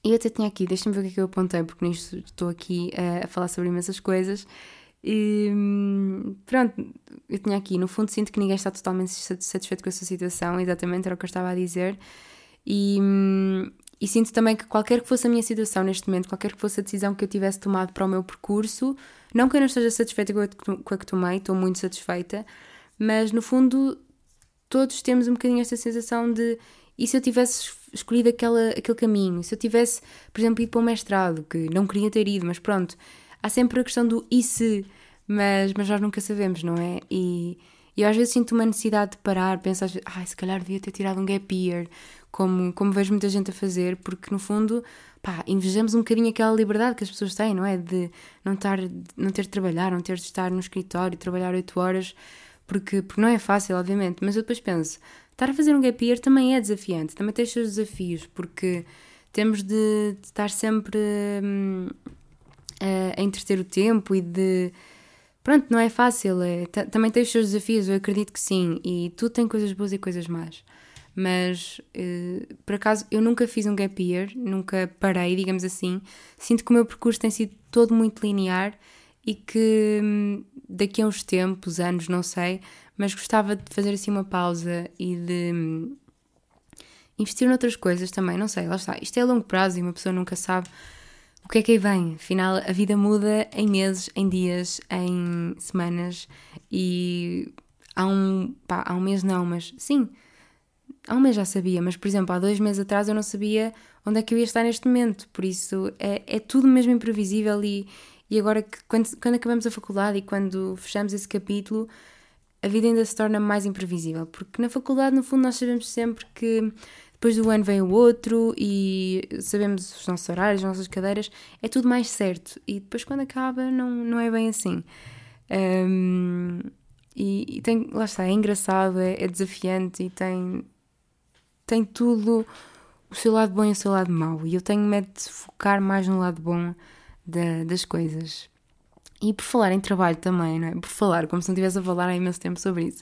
eu até tinha aqui, deixa-me ver o que é que eu apontei, porque nisto estou aqui a, a falar sobre imensas coisas. E pronto, eu tinha aqui, no fundo sinto que ninguém está totalmente satisfeito com a sua situação, exatamente era o que eu estava a dizer. E, e sinto também que qualquer que fosse a minha situação neste momento, qualquer que fosse a decisão que eu tivesse tomado para o meu percurso, não que eu não esteja satisfeita com a que tomei, estou muito satisfeita, mas no fundo todos temos um bocadinho esta sensação de e se eu tivesse escolhido aquela, aquele caminho, se eu tivesse, por exemplo, ido para o mestrado, que não queria ter ido, mas pronto, há sempre a questão do e se, mas, mas nós nunca sabemos, não é? E, eu às vezes sinto uma necessidade de parar, pensar, ai, se calhar devia ter tirado um gap year, como, como vejo muita gente a fazer, porque no fundo, pá, invejamos um bocadinho aquela liberdade que as pessoas têm, não é? De não, estar, não ter de trabalhar, não ter de estar no escritório, trabalhar 8 horas, porque, porque não é fácil, obviamente, mas eu depois penso, estar a fazer um gap year também é desafiante, também tem os seus desafios, porque temos de, de estar sempre. Hum, a, entreter o tempo e de. Pronto, não é fácil, é, também tem os seus desafios, eu acredito que sim, e tudo tem coisas boas e coisas más. Mas, uh, por acaso, eu nunca fiz um gap year, nunca parei, digamos assim. Sinto que o meu percurso tem sido todo muito linear e que hum, daqui a uns tempos, anos, não sei, mas gostava de fazer assim uma pausa e de hum, investir noutras coisas também, não sei, lá está. Isto é a longo prazo e uma pessoa nunca sabe o que é que aí vem? Afinal, a vida muda em meses, em dias, em semanas e há um, pá, há um mês não, mas sim, há um mês já sabia, mas por exemplo, há dois meses atrás eu não sabia onde é que eu ia estar neste momento, por isso é, é tudo mesmo imprevisível e, e agora que quando, quando acabamos a faculdade e quando fechamos esse capítulo, a vida ainda se torna mais imprevisível, porque na faculdade, no fundo, nós sabemos sempre que depois do ano vem o outro e sabemos os nossos horários, as nossas cadeiras, é tudo mais certo. E depois quando acaba não, não é bem assim. Um, e, e, tem, lá está, é engraçado, é, é, desafiante e tem, tem tudo o seu lado bom e o seu lado mau. E eu tenho medo de focar mais no lado bom da, das coisas. E por falar em trabalho também, não é? Por falar, como se não estivesse a falar há imenso tempo sobre isso.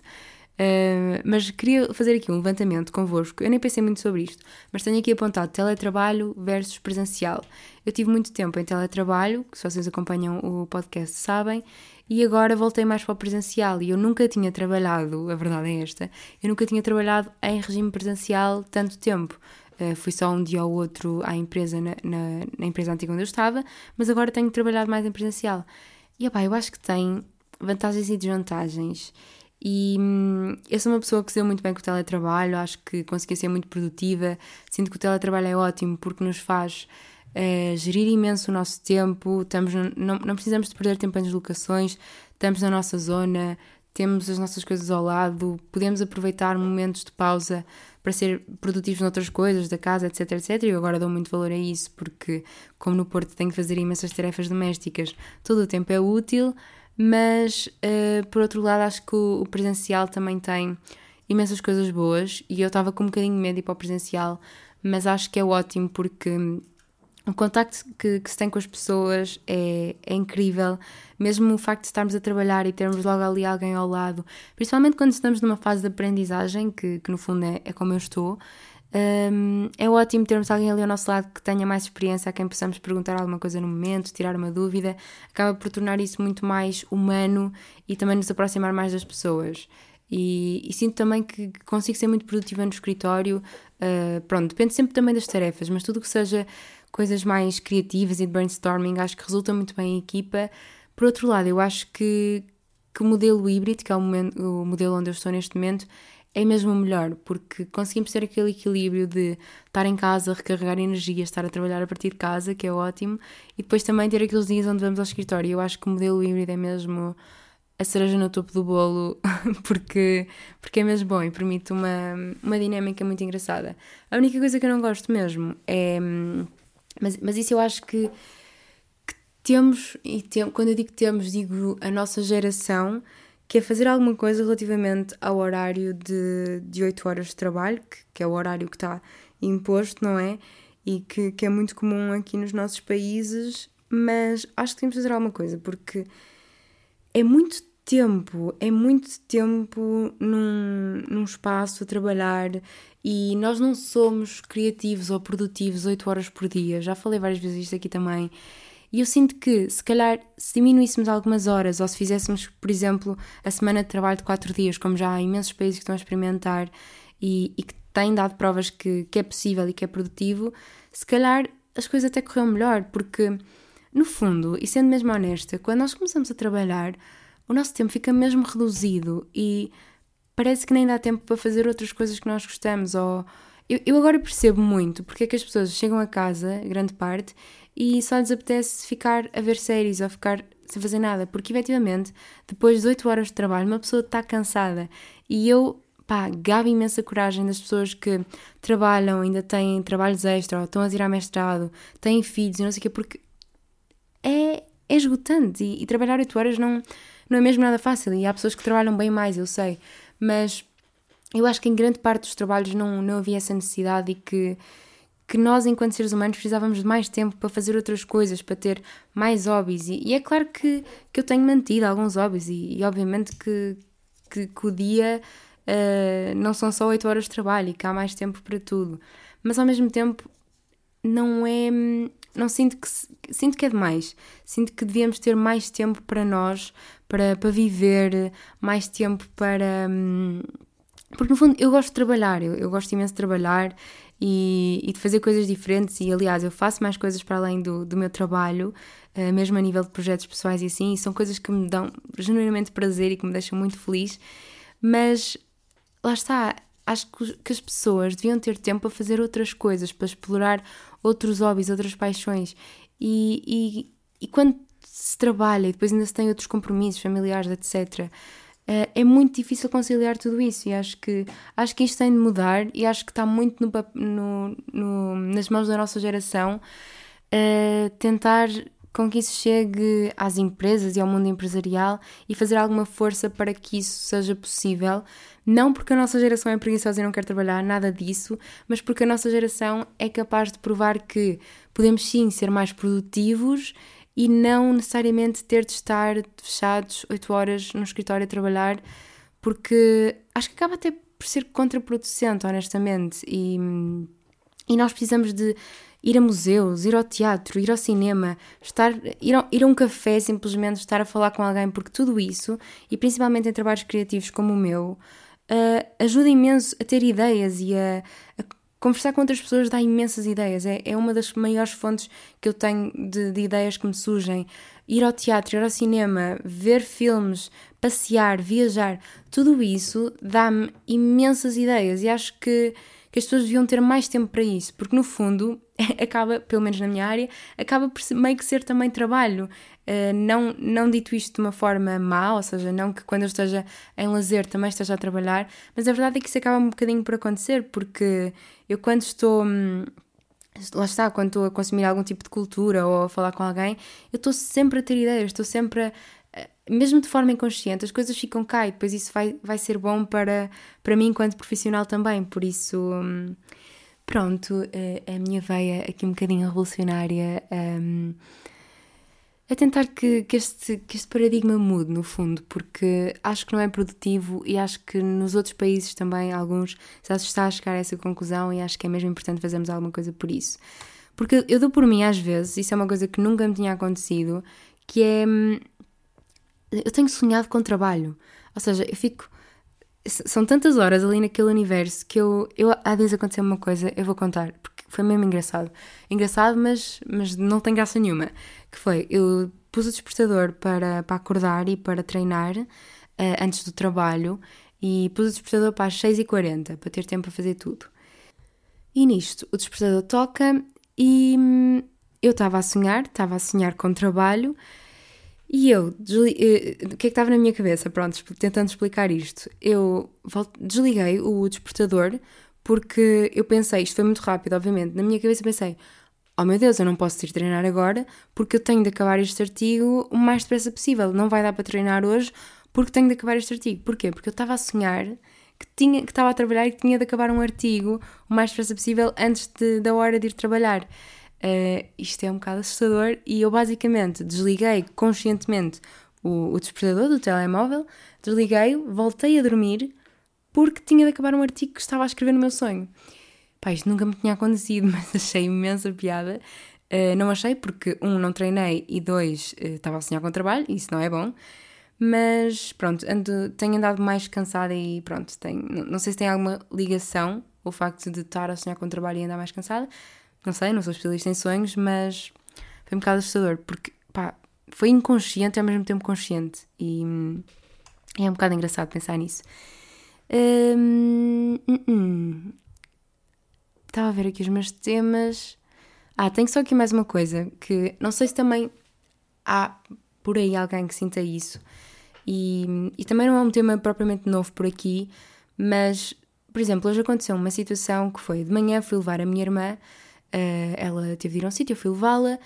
Uh, mas queria fazer aqui um levantamento convosco. Eu nem pensei muito sobre isto, mas tenho aqui apontado teletrabalho versus presencial. Eu tive muito tempo em teletrabalho, que se vocês acompanham o podcast sabem, e agora voltei mais para o presencial. E eu nunca tinha trabalhado, a verdade é esta, eu nunca tinha trabalhado em regime presencial tanto tempo. Uh, fui só um dia ou outro à empresa, na, na, na, empresa antiga onde eu estava, mas agora tenho trabalhado mais em presencial. E opá, eu acho que tem vantagens e desvantagens. E hum, eu sou uma pessoa que se deu muito bem com o teletrabalho, acho que consegui ser muito produtiva. Sinto que o teletrabalho é ótimo porque nos faz uh, gerir imenso o nosso tempo, estamos no, não, não precisamos de perder tempo em deslocações, estamos na nossa zona, temos as nossas coisas ao lado, podemos aproveitar momentos de pausa para ser produtivos noutras coisas, da casa, etc, etc. Eu agora dou muito valor a isso porque, como no Porto tenho que fazer imensas tarefas domésticas, todo o tempo é útil mas uh, por outro lado acho que o, o, presencial também tem imensas coisas boas e eu estava com um bocadinho de medo de ir para o presencial, mas acho que é ótimo porque o contacto que, que se tem com as pessoas é, é, incrível, mesmo o facto de estarmos a trabalhar e termos logo ali alguém ao lado, principalmente quando estamos numa fase de aprendizagem, que, que no fundo é, é como eu estou, um, é ótimo termos alguém ali ao nosso lado que tenha mais experiência, a quem possamos perguntar alguma coisa no momento, tirar uma dúvida, acaba por tornar isso muito mais humano e também nos aproximar mais das pessoas. E, e sinto também que consigo ser muito produtiva no escritório. Uh, pronto, depende sempre também das tarefas, mas tudo que seja coisas mais criativas e de brainstorming acho que resulta muito bem em equipa. Por outro lado, eu acho que, que o modelo híbrido, que é o, momento, o modelo onde eu estou neste momento, é mesmo melhor, porque conseguimos ter aquele equilíbrio de estar em casa, recarregar energia, estar a trabalhar a partir de casa, que é ótimo, e depois também ter aqueles dias onde vamos ao escritório. Eu acho que o modelo híbrido é mesmo a cereja no topo do bolo, [LAUGHS] porque, porque é mesmo bom e permite uma, uma dinâmica muito engraçada. A única coisa que eu não gosto mesmo é. Mas, mas isso eu acho que, que temos, e tem, quando eu digo temos, digo a nossa geração que é fazer alguma coisa relativamente ao horário de, de 8 horas de trabalho, que, que é o horário que está imposto, não é? E que, que é muito comum aqui nos nossos países, mas acho que temos de fazer alguma coisa, porque é muito tempo, é muito tempo num, num espaço a trabalhar e nós não somos criativos ou produtivos 8 horas por dia. Já falei várias vezes isto aqui também. E eu sinto que, se calhar, se diminuíssemos algumas horas ou se fizéssemos, por exemplo, a semana de trabalho de 4 dias, como já há imensos países que estão a experimentar e, e que têm dado provas que, que é possível e que é produtivo, se calhar as coisas até correram melhor, porque, no fundo, e sendo mesmo honesta, quando nós começamos a trabalhar, o nosso tempo fica mesmo reduzido e parece que nem dá tempo para fazer outras coisas que nós gostamos. Ou... Eu, eu agora percebo muito porque é que as pessoas chegam a casa, grande parte, e só lhes apetece ficar a ver séries ou ficar sem fazer nada, porque efetivamente, depois de 8 horas de trabalho, uma pessoa está cansada. E eu, pá, gabo imensa coragem das pessoas que trabalham, ainda têm trabalhos extra, ou estão a tirar mestrado, têm filhos e não sei o quê, porque é, é esgotante e, e trabalhar 8 horas não, não é mesmo nada fácil. E há pessoas que trabalham bem mais, eu sei, mas eu acho que em grande parte dos trabalhos não, não havia essa necessidade e que que nós, enquanto seres humanos, precisávamos de mais tempo para fazer outras coisas, para ter mais hobbies. E, e é claro que, que eu tenho mantido alguns hobbies, e, e obviamente que, que, que, o dia uh, não são só 8 horas de trabalho e que há mais tempo para tudo. Mas ao mesmo tempo, não é. Não sinto que, sinto que é demais. Sinto que devíamos ter mais tempo para nós, para, para viver, mais tempo para. Hum, porque no fundo eu gosto de trabalhar, eu, eu gosto imenso de trabalhar e, e, de fazer coisas diferentes. E aliás, eu faço mais coisas para além do, do meu trabalho, uh, mesmo a nível de projetos pessoais e assim, e são coisas que me dão genuinamente prazer e que me deixam muito feliz. Mas lá está, acho que, que as pessoas deviam ter tempo para fazer outras coisas, para explorar outros hobbies, outras paixões. E, e, e quando se trabalha e depois ainda se tem outros compromissos familiares, etc Uh, é muito difícil conciliar tudo isso e acho que, acho que isto tem de mudar e acho que está muito no, no, no, nas mãos da nossa geração uh, tentar com que isso chegue às empresas e ao mundo empresarial e fazer alguma força para que isso seja possível. Não porque a nossa geração é preguiçosa e não quer trabalhar, nada disso, mas porque a nossa geração é capaz de provar que podemos sim ser mais produtivos e não necessariamente ter de estar fechados 8 horas no escritório a trabalhar, porque acho que acaba até por ser contraproducente, honestamente. E, e nós precisamos de ir a museus, ir ao teatro, ir ao cinema, estar, ir, a, ir a um café, simplesmente estar a falar com alguém, porque tudo isso, e principalmente em trabalhos criativos como o meu, uh, ajuda imenso a ter ideias e a, a Conversar com outras pessoas dá imensas ideias, é, é uma das maiores fontes que eu tenho de, de ideias que me surgem. Ir ao teatro, ir ao cinema, ver filmes, passear, viajar, tudo isso dá-me imensas ideias e acho que, que as pessoas deviam ter mais tempo para isso, porque no fundo [LAUGHS] acaba, pelo menos na minha área, acaba por meio que ser também trabalho. Uh, não, não dito isto de uma forma má, ou seja, não que quando eu esteja em lazer também esteja a trabalhar, mas a verdade é que isso acaba um bocadinho por acontecer, porque eu quando estou. Hum, lá está, quando estou a consumir algum tipo de cultura ou a falar com alguém, eu estou sempre a ter ideias, estou sempre a, mesmo de forma inconsciente, as coisas ficam cá e depois isso vai, vai ser bom para, para mim enquanto profissional também. Por isso, hum, pronto, eh, a minha veia aqui um bocadinho revolucionária um, a tentar que, que, este, que este paradigma mude, no fundo, porque acho que não é produtivo e acho que nos outros países também, alguns, já se está a chegar a essa conclusão e acho que é mesmo importante fazermos alguma coisa por isso. Porque eu dou por mim às vezes, isso é uma coisa que nunca me tinha acontecido, que é. Hum, eu tenho sonhado com trabalho. Ou seja, eu fico são tantas horas ali naquele universo que eu, eu há dias aconteceu uma coisa, eu vou contar, porque foi mesmo engraçado. Engraçado, mas, mas não tem graça nenhuma. Que foi, eu pus o despertador para, para acordar e para treinar uh, antes do trabalho e pus o despertador para as 6h40 para ter tempo para fazer tudo. E nisto, o despertador toca e hum, eu estava a sonhar, estava a sonhar com trabalho e eu, eh, o que é que estava na minha cabeça? Pronto, tentando explicar isto. Eu desliguei o despertador porque eu pensei, isto foi muito rápido, obviamente. Na minha cabeça pensei, oh meu Deus, eu não posso ir treinar agora porque eu tenho de acabar este artigo o mais depressa possível. Não vai dar para treinar hoje porque tenho de acabar este artigo. Porquê? Porque eu estava a sonhar que, tinha, que estava a trabalhar e que tinha de acabar um artigo o mais depressa possível antes de, da hora de ir trabalhar. Uh, isto é um bocado assustador e eu basicamente desliguei conscientemente o, o despertador do telemóvel, desliguei-o, voltei a dormir porque tinha de acabar um artigo que estava a escrever no meu sonho. Pá, isto nunca me tinha acontecido, [LAUGHS] mas achei imensa piada. Uh, não achei porque, um, não treinei e dois, uh, estava a sonhar com o trabalho, isso não é bom. Mas pronto, ando, tenho andado mais cansada e pronto, tenho, não, não sei se tem alguma ligação o facto de estar a sonhar com o trabalho e andar mais cansada. Não sei, não sou especialista em sonhos, mas foi um bocado assustador porque pá, foi inconsciente e ao mesmo tempo consciente. E hum, é um bocado engraçado pensar nisso. Hum, hum, hum. Estava a ver aqui os meus temas. Ah, tenho só aqui mais uma coisa que não sei se também há por aí alguém que sinta isso. E, e também não é um tema propriamente novo por aqui, mas, por exemplo, hoje aconteceu uma situação que foi de manhã fui levar a minha irmã, uh, ela teve de ir a um sítio, eu fui levá-la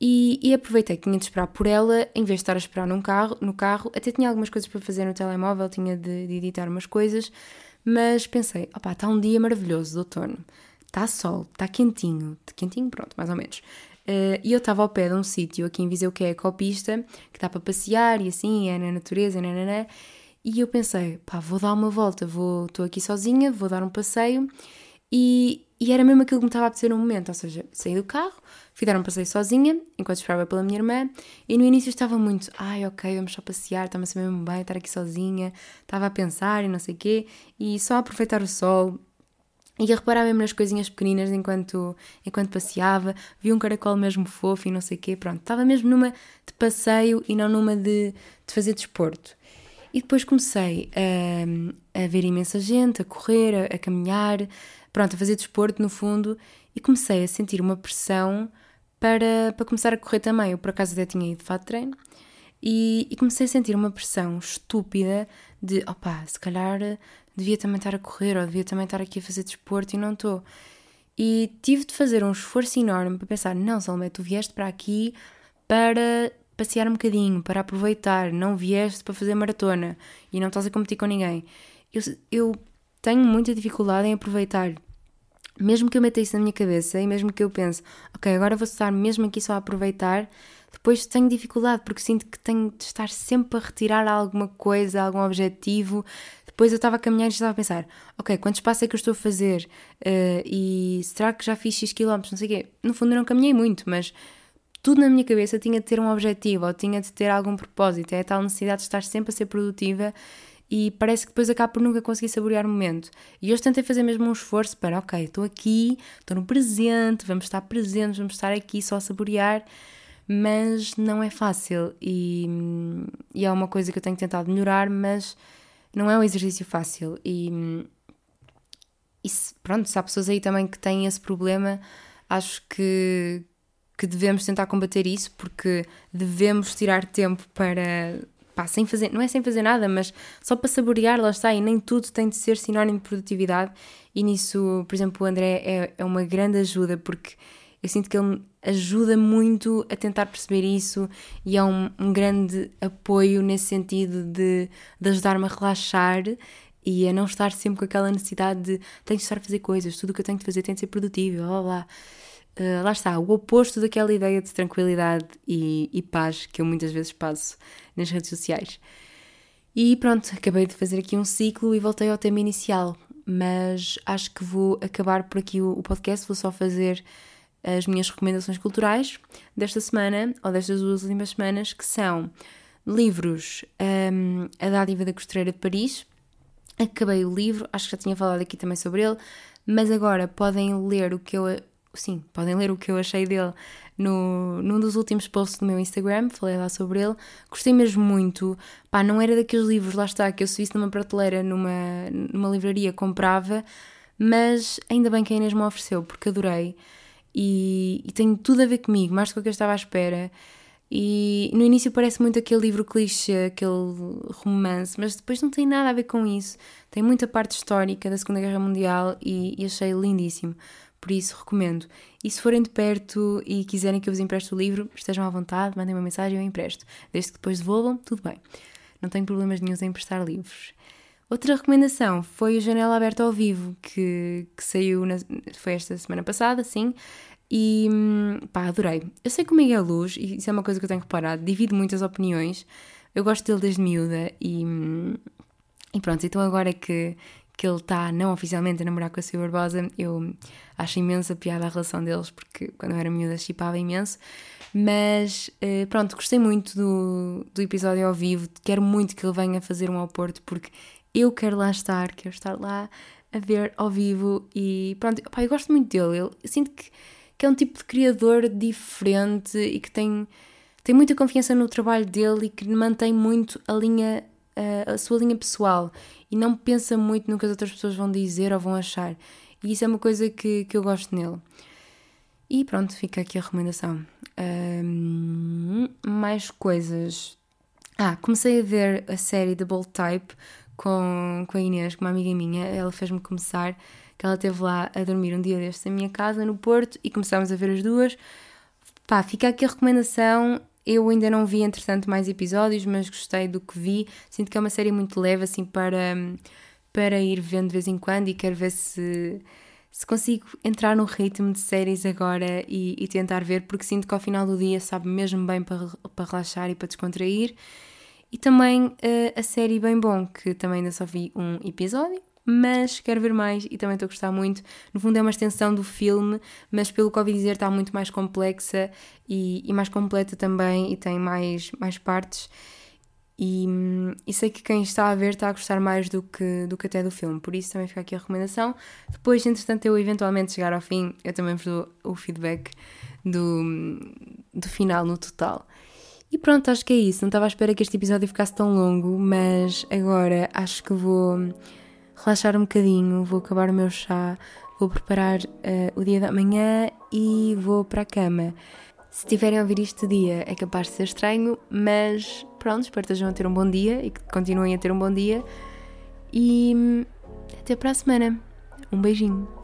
e, e, aproveitei que tinha de esperar por ela, em vez de estar a esperar num carro, no carro, até tinha algumas coisas para fazer no telemóvel, tinha de, de editar umas coisas, mas pensei, opá, está um dia maravilhoso de outono, está sol, está quentinho, quentinho, pronto, mais ou menos. Uh, e eu estava ao pé de um sítio aqui em Viseu que é a Copista, que dá para passear e assim, é na natureza, nananã, e eu pensei, pá, vou dar uma volta, estou aqui sozinha, vou dar um passeio, e, e era mesmo aquilo que me estava a apetecer no momento, ou seja, saí do carro, fui dar um passeio sozinha, enquanto esperava pela minha irmã, e no início estava muito, ai ok, vamos só passear, está-me a ser mesmo bem estar aqui sozinha, estava a pensar e não sei o quê, e só a aproveitar o sol, e a reparar mesmo nas coisinhas pequeninas enquanto, enquanto passeava, vi um caracol mesmo fofo e não sei o quê, pronto, estava mesmo numa de passeio e não numa de, de fazer desporto. E depois comecei a, a ver imensa gente, a correr, a, a caminhar, pronto, a fazer desporto no fundo, e comecei a sentir uma pressão para, para começar a correr também. Eu por acaso até tinha ido de fato de treino, e, e, comecei a sentir uma pressão estúpida de opá, se calhar devia também estar a correr ou devia também estar aqui a fazer desporto e não estou. E tive de fazer um esforço enorme para pensar: não, Salomé, tu vieste para aqui para passear um bocadinho, para aproveitar, não vieste para fazer maratona e não estás a competir com ninguém. Eu, eu tenho muita dificuldade em aproveitar. Mesmo que eu meta isso na minha cabeça e mesmo que eu pense, ok, agora vou estar mesmo aqui só a aproveitar, depois tenho dificuldade porque sinto que tenho de estar sempre a retirar alguma coisa, algum objetivo. Depois eu estava a caminhar e estava a pensar, ok, quantos passos é que eu estou a fazer? Uh, e será que já fiz X quilómetros? Não sei o quê. No fundo eu não caminhei muito, mas tudo na minha cabeça tinha de ter um objetivo ou tinha de ter algum propósito. É a tal necessidade de estar sempre a ser produtiva e parece que depois acabo por nunca conseguir saborear o momento. E hoje tentei fazer mesmo um esforço para, ok, estou aqui, estou no presente, vamos estar presentes, vamos estar aqui só a saborear, mas não é fácil e, e é uma coisa que eu tenho tentado melhorar, mas não é um exercício fácil. E, e se, pronto, se há pessoas aí também que têm esse problema, acho que, que devemos tentar combater isso porque devemos tirar tempo para pá, sem fazer, não é sem fazer nada, mas só para saborear, lá está, e nem tudo tem de ser sinónimo de produtividade. E nisso, por exemplo, o André é, é uma grande ajuda, porque eu sinto que ele ajuda muito a tentar perceber isso e é um, um grande apoio nesse sentido de, de ajudar-me a relaxar e a não estar sempre com aquela necessidade de tenho de estar a fazer coisas, tudo o que eu tenho de fazer tem de ser produtivo, lá. Uh, lá está, o oposto daquela ideia de tranquilidade e, e paz que eu muitas vezes passo nas redes sociais. E pronto, acabei de fazer aqui um ciclo e voltei ao tema inicial, mas acho que vou acabar por aqui o, podcast, vou só fazer as minhas recomendações culturais desta semana, ou destas duas últimas semanas, que são livros um, A Dádiva da Costureira de Paris. Acabei o livro, acho que já tinha falado aqui também sobre ele, mas agora podem ler o que eu sim, podem ler o que eu achei dele no, num dos últimos posts do meu Instagram, falei lá sobre ele. Gostei mesmo muito. Pá, não era daqueles livros, lá está, que eu se visse numa prateleira, numa, numa livraria, comprava, mas ainda bem que a Inês me ofereceu, porque adorei. E, e tem tudo a ver comigo, mais do que eu estava à espera. E no início parece muito aquele livro clichê, aquele romance, mas depois não tem nada a ver com isso. Tem muita parte histórica da Segunda Guerra Mundial e, e achei lindíssimo. Por isso, recomendo. E se forem de perto e quiserem que eu vos empreste o livro, estejam à vontade, mandem uma mensagem e eu empresto. Desde que depois devolvam, tudo bem. Não tenho problemas nenhum em emprestar livros. Outra recomendação foi o Janela Aberta ao Vivo, que, que saiu, na, foi esta semana passada, sim, e pá, adorei. Eu sei que o Miguel Luz, e isso é uma coisa que eu tenho reparado, divide muitas opiniões, eu gosto dele desde miúda e, e pronto, então agora que, que ele está não oficialmente a namorar com a Silvia Barbosa, eu acho imensa piada a relação deles, porque quando eu era miúda chipava imenso. Mas uh, pronto, gostei muito do, do episódio ao vivo, quero muito que ele venha fazer um ao Porto, porque eu quero lá estar, quero estar lá a ver ao vivo e pronto, opa, eu gosto muito dele, eu sinto que, que é um tipo de criador diferente e que tem, tem muita confiança no trabalho dele e que mantém muito a linha, a, a sua linha pessoal e não pensa muito no que as outras pessoas vão dizer ou vão achar. E isso é uma coisa que, que eu gosto nele. E pronto, fica aqui a recomendação. Um, mais coisas. Ah, comecei a ver a série The Bold Type com, com a Inês, com uma amiga minha. Ela fez-me começar, que ela esteve lá a dormir um dia destes na minha casa, no Porto, e começámos a ver as duas. Pá, fica aqui a recomendação. Eu ainda não vi, entretanto, mais episódios, mas gostei do que vi. Sinto que é uma série muito leve, assim, para, para ir vendo de vez em quando e quero ver se, se consigo entrar no ritmo de séries agora e, e tentar ver, porque sinto que ao final do dia sabe mesmo bem para, para relaxar e para descontrair. E também uh, a série Bem Bom, que também ainda só vi um episódio, mas quero ver mais e também estou a gostar muito. No fundo é uma extensão do filme, mas pelo que ouvi dizer está muito mais complexa e, e mais completa também e tem mais, mais partes. E, e, sei que quem está a ver está a gostar mais do que, do que até do filme, por isso também fica aqui a recomendação. Depois, entretanto, eu eventualmente chegar ao fim, eu também vos dou o feedback do, do final no total. E pronto, acho que é isso. Não estava à espera que este episódio ficasse tão longo, mas agora acho que vou relaxar um bocadinho, vou acabar o meu chá, vou preparar uh, o dia da manhã e vou para a cama. Se tiverem a ouvir isto de dia, é capaz de ser estranho, mas pronto, espero que estejam a ter um bom dia e que continuem a ter um bom dia. E hum, até para a semana. Um beijinho.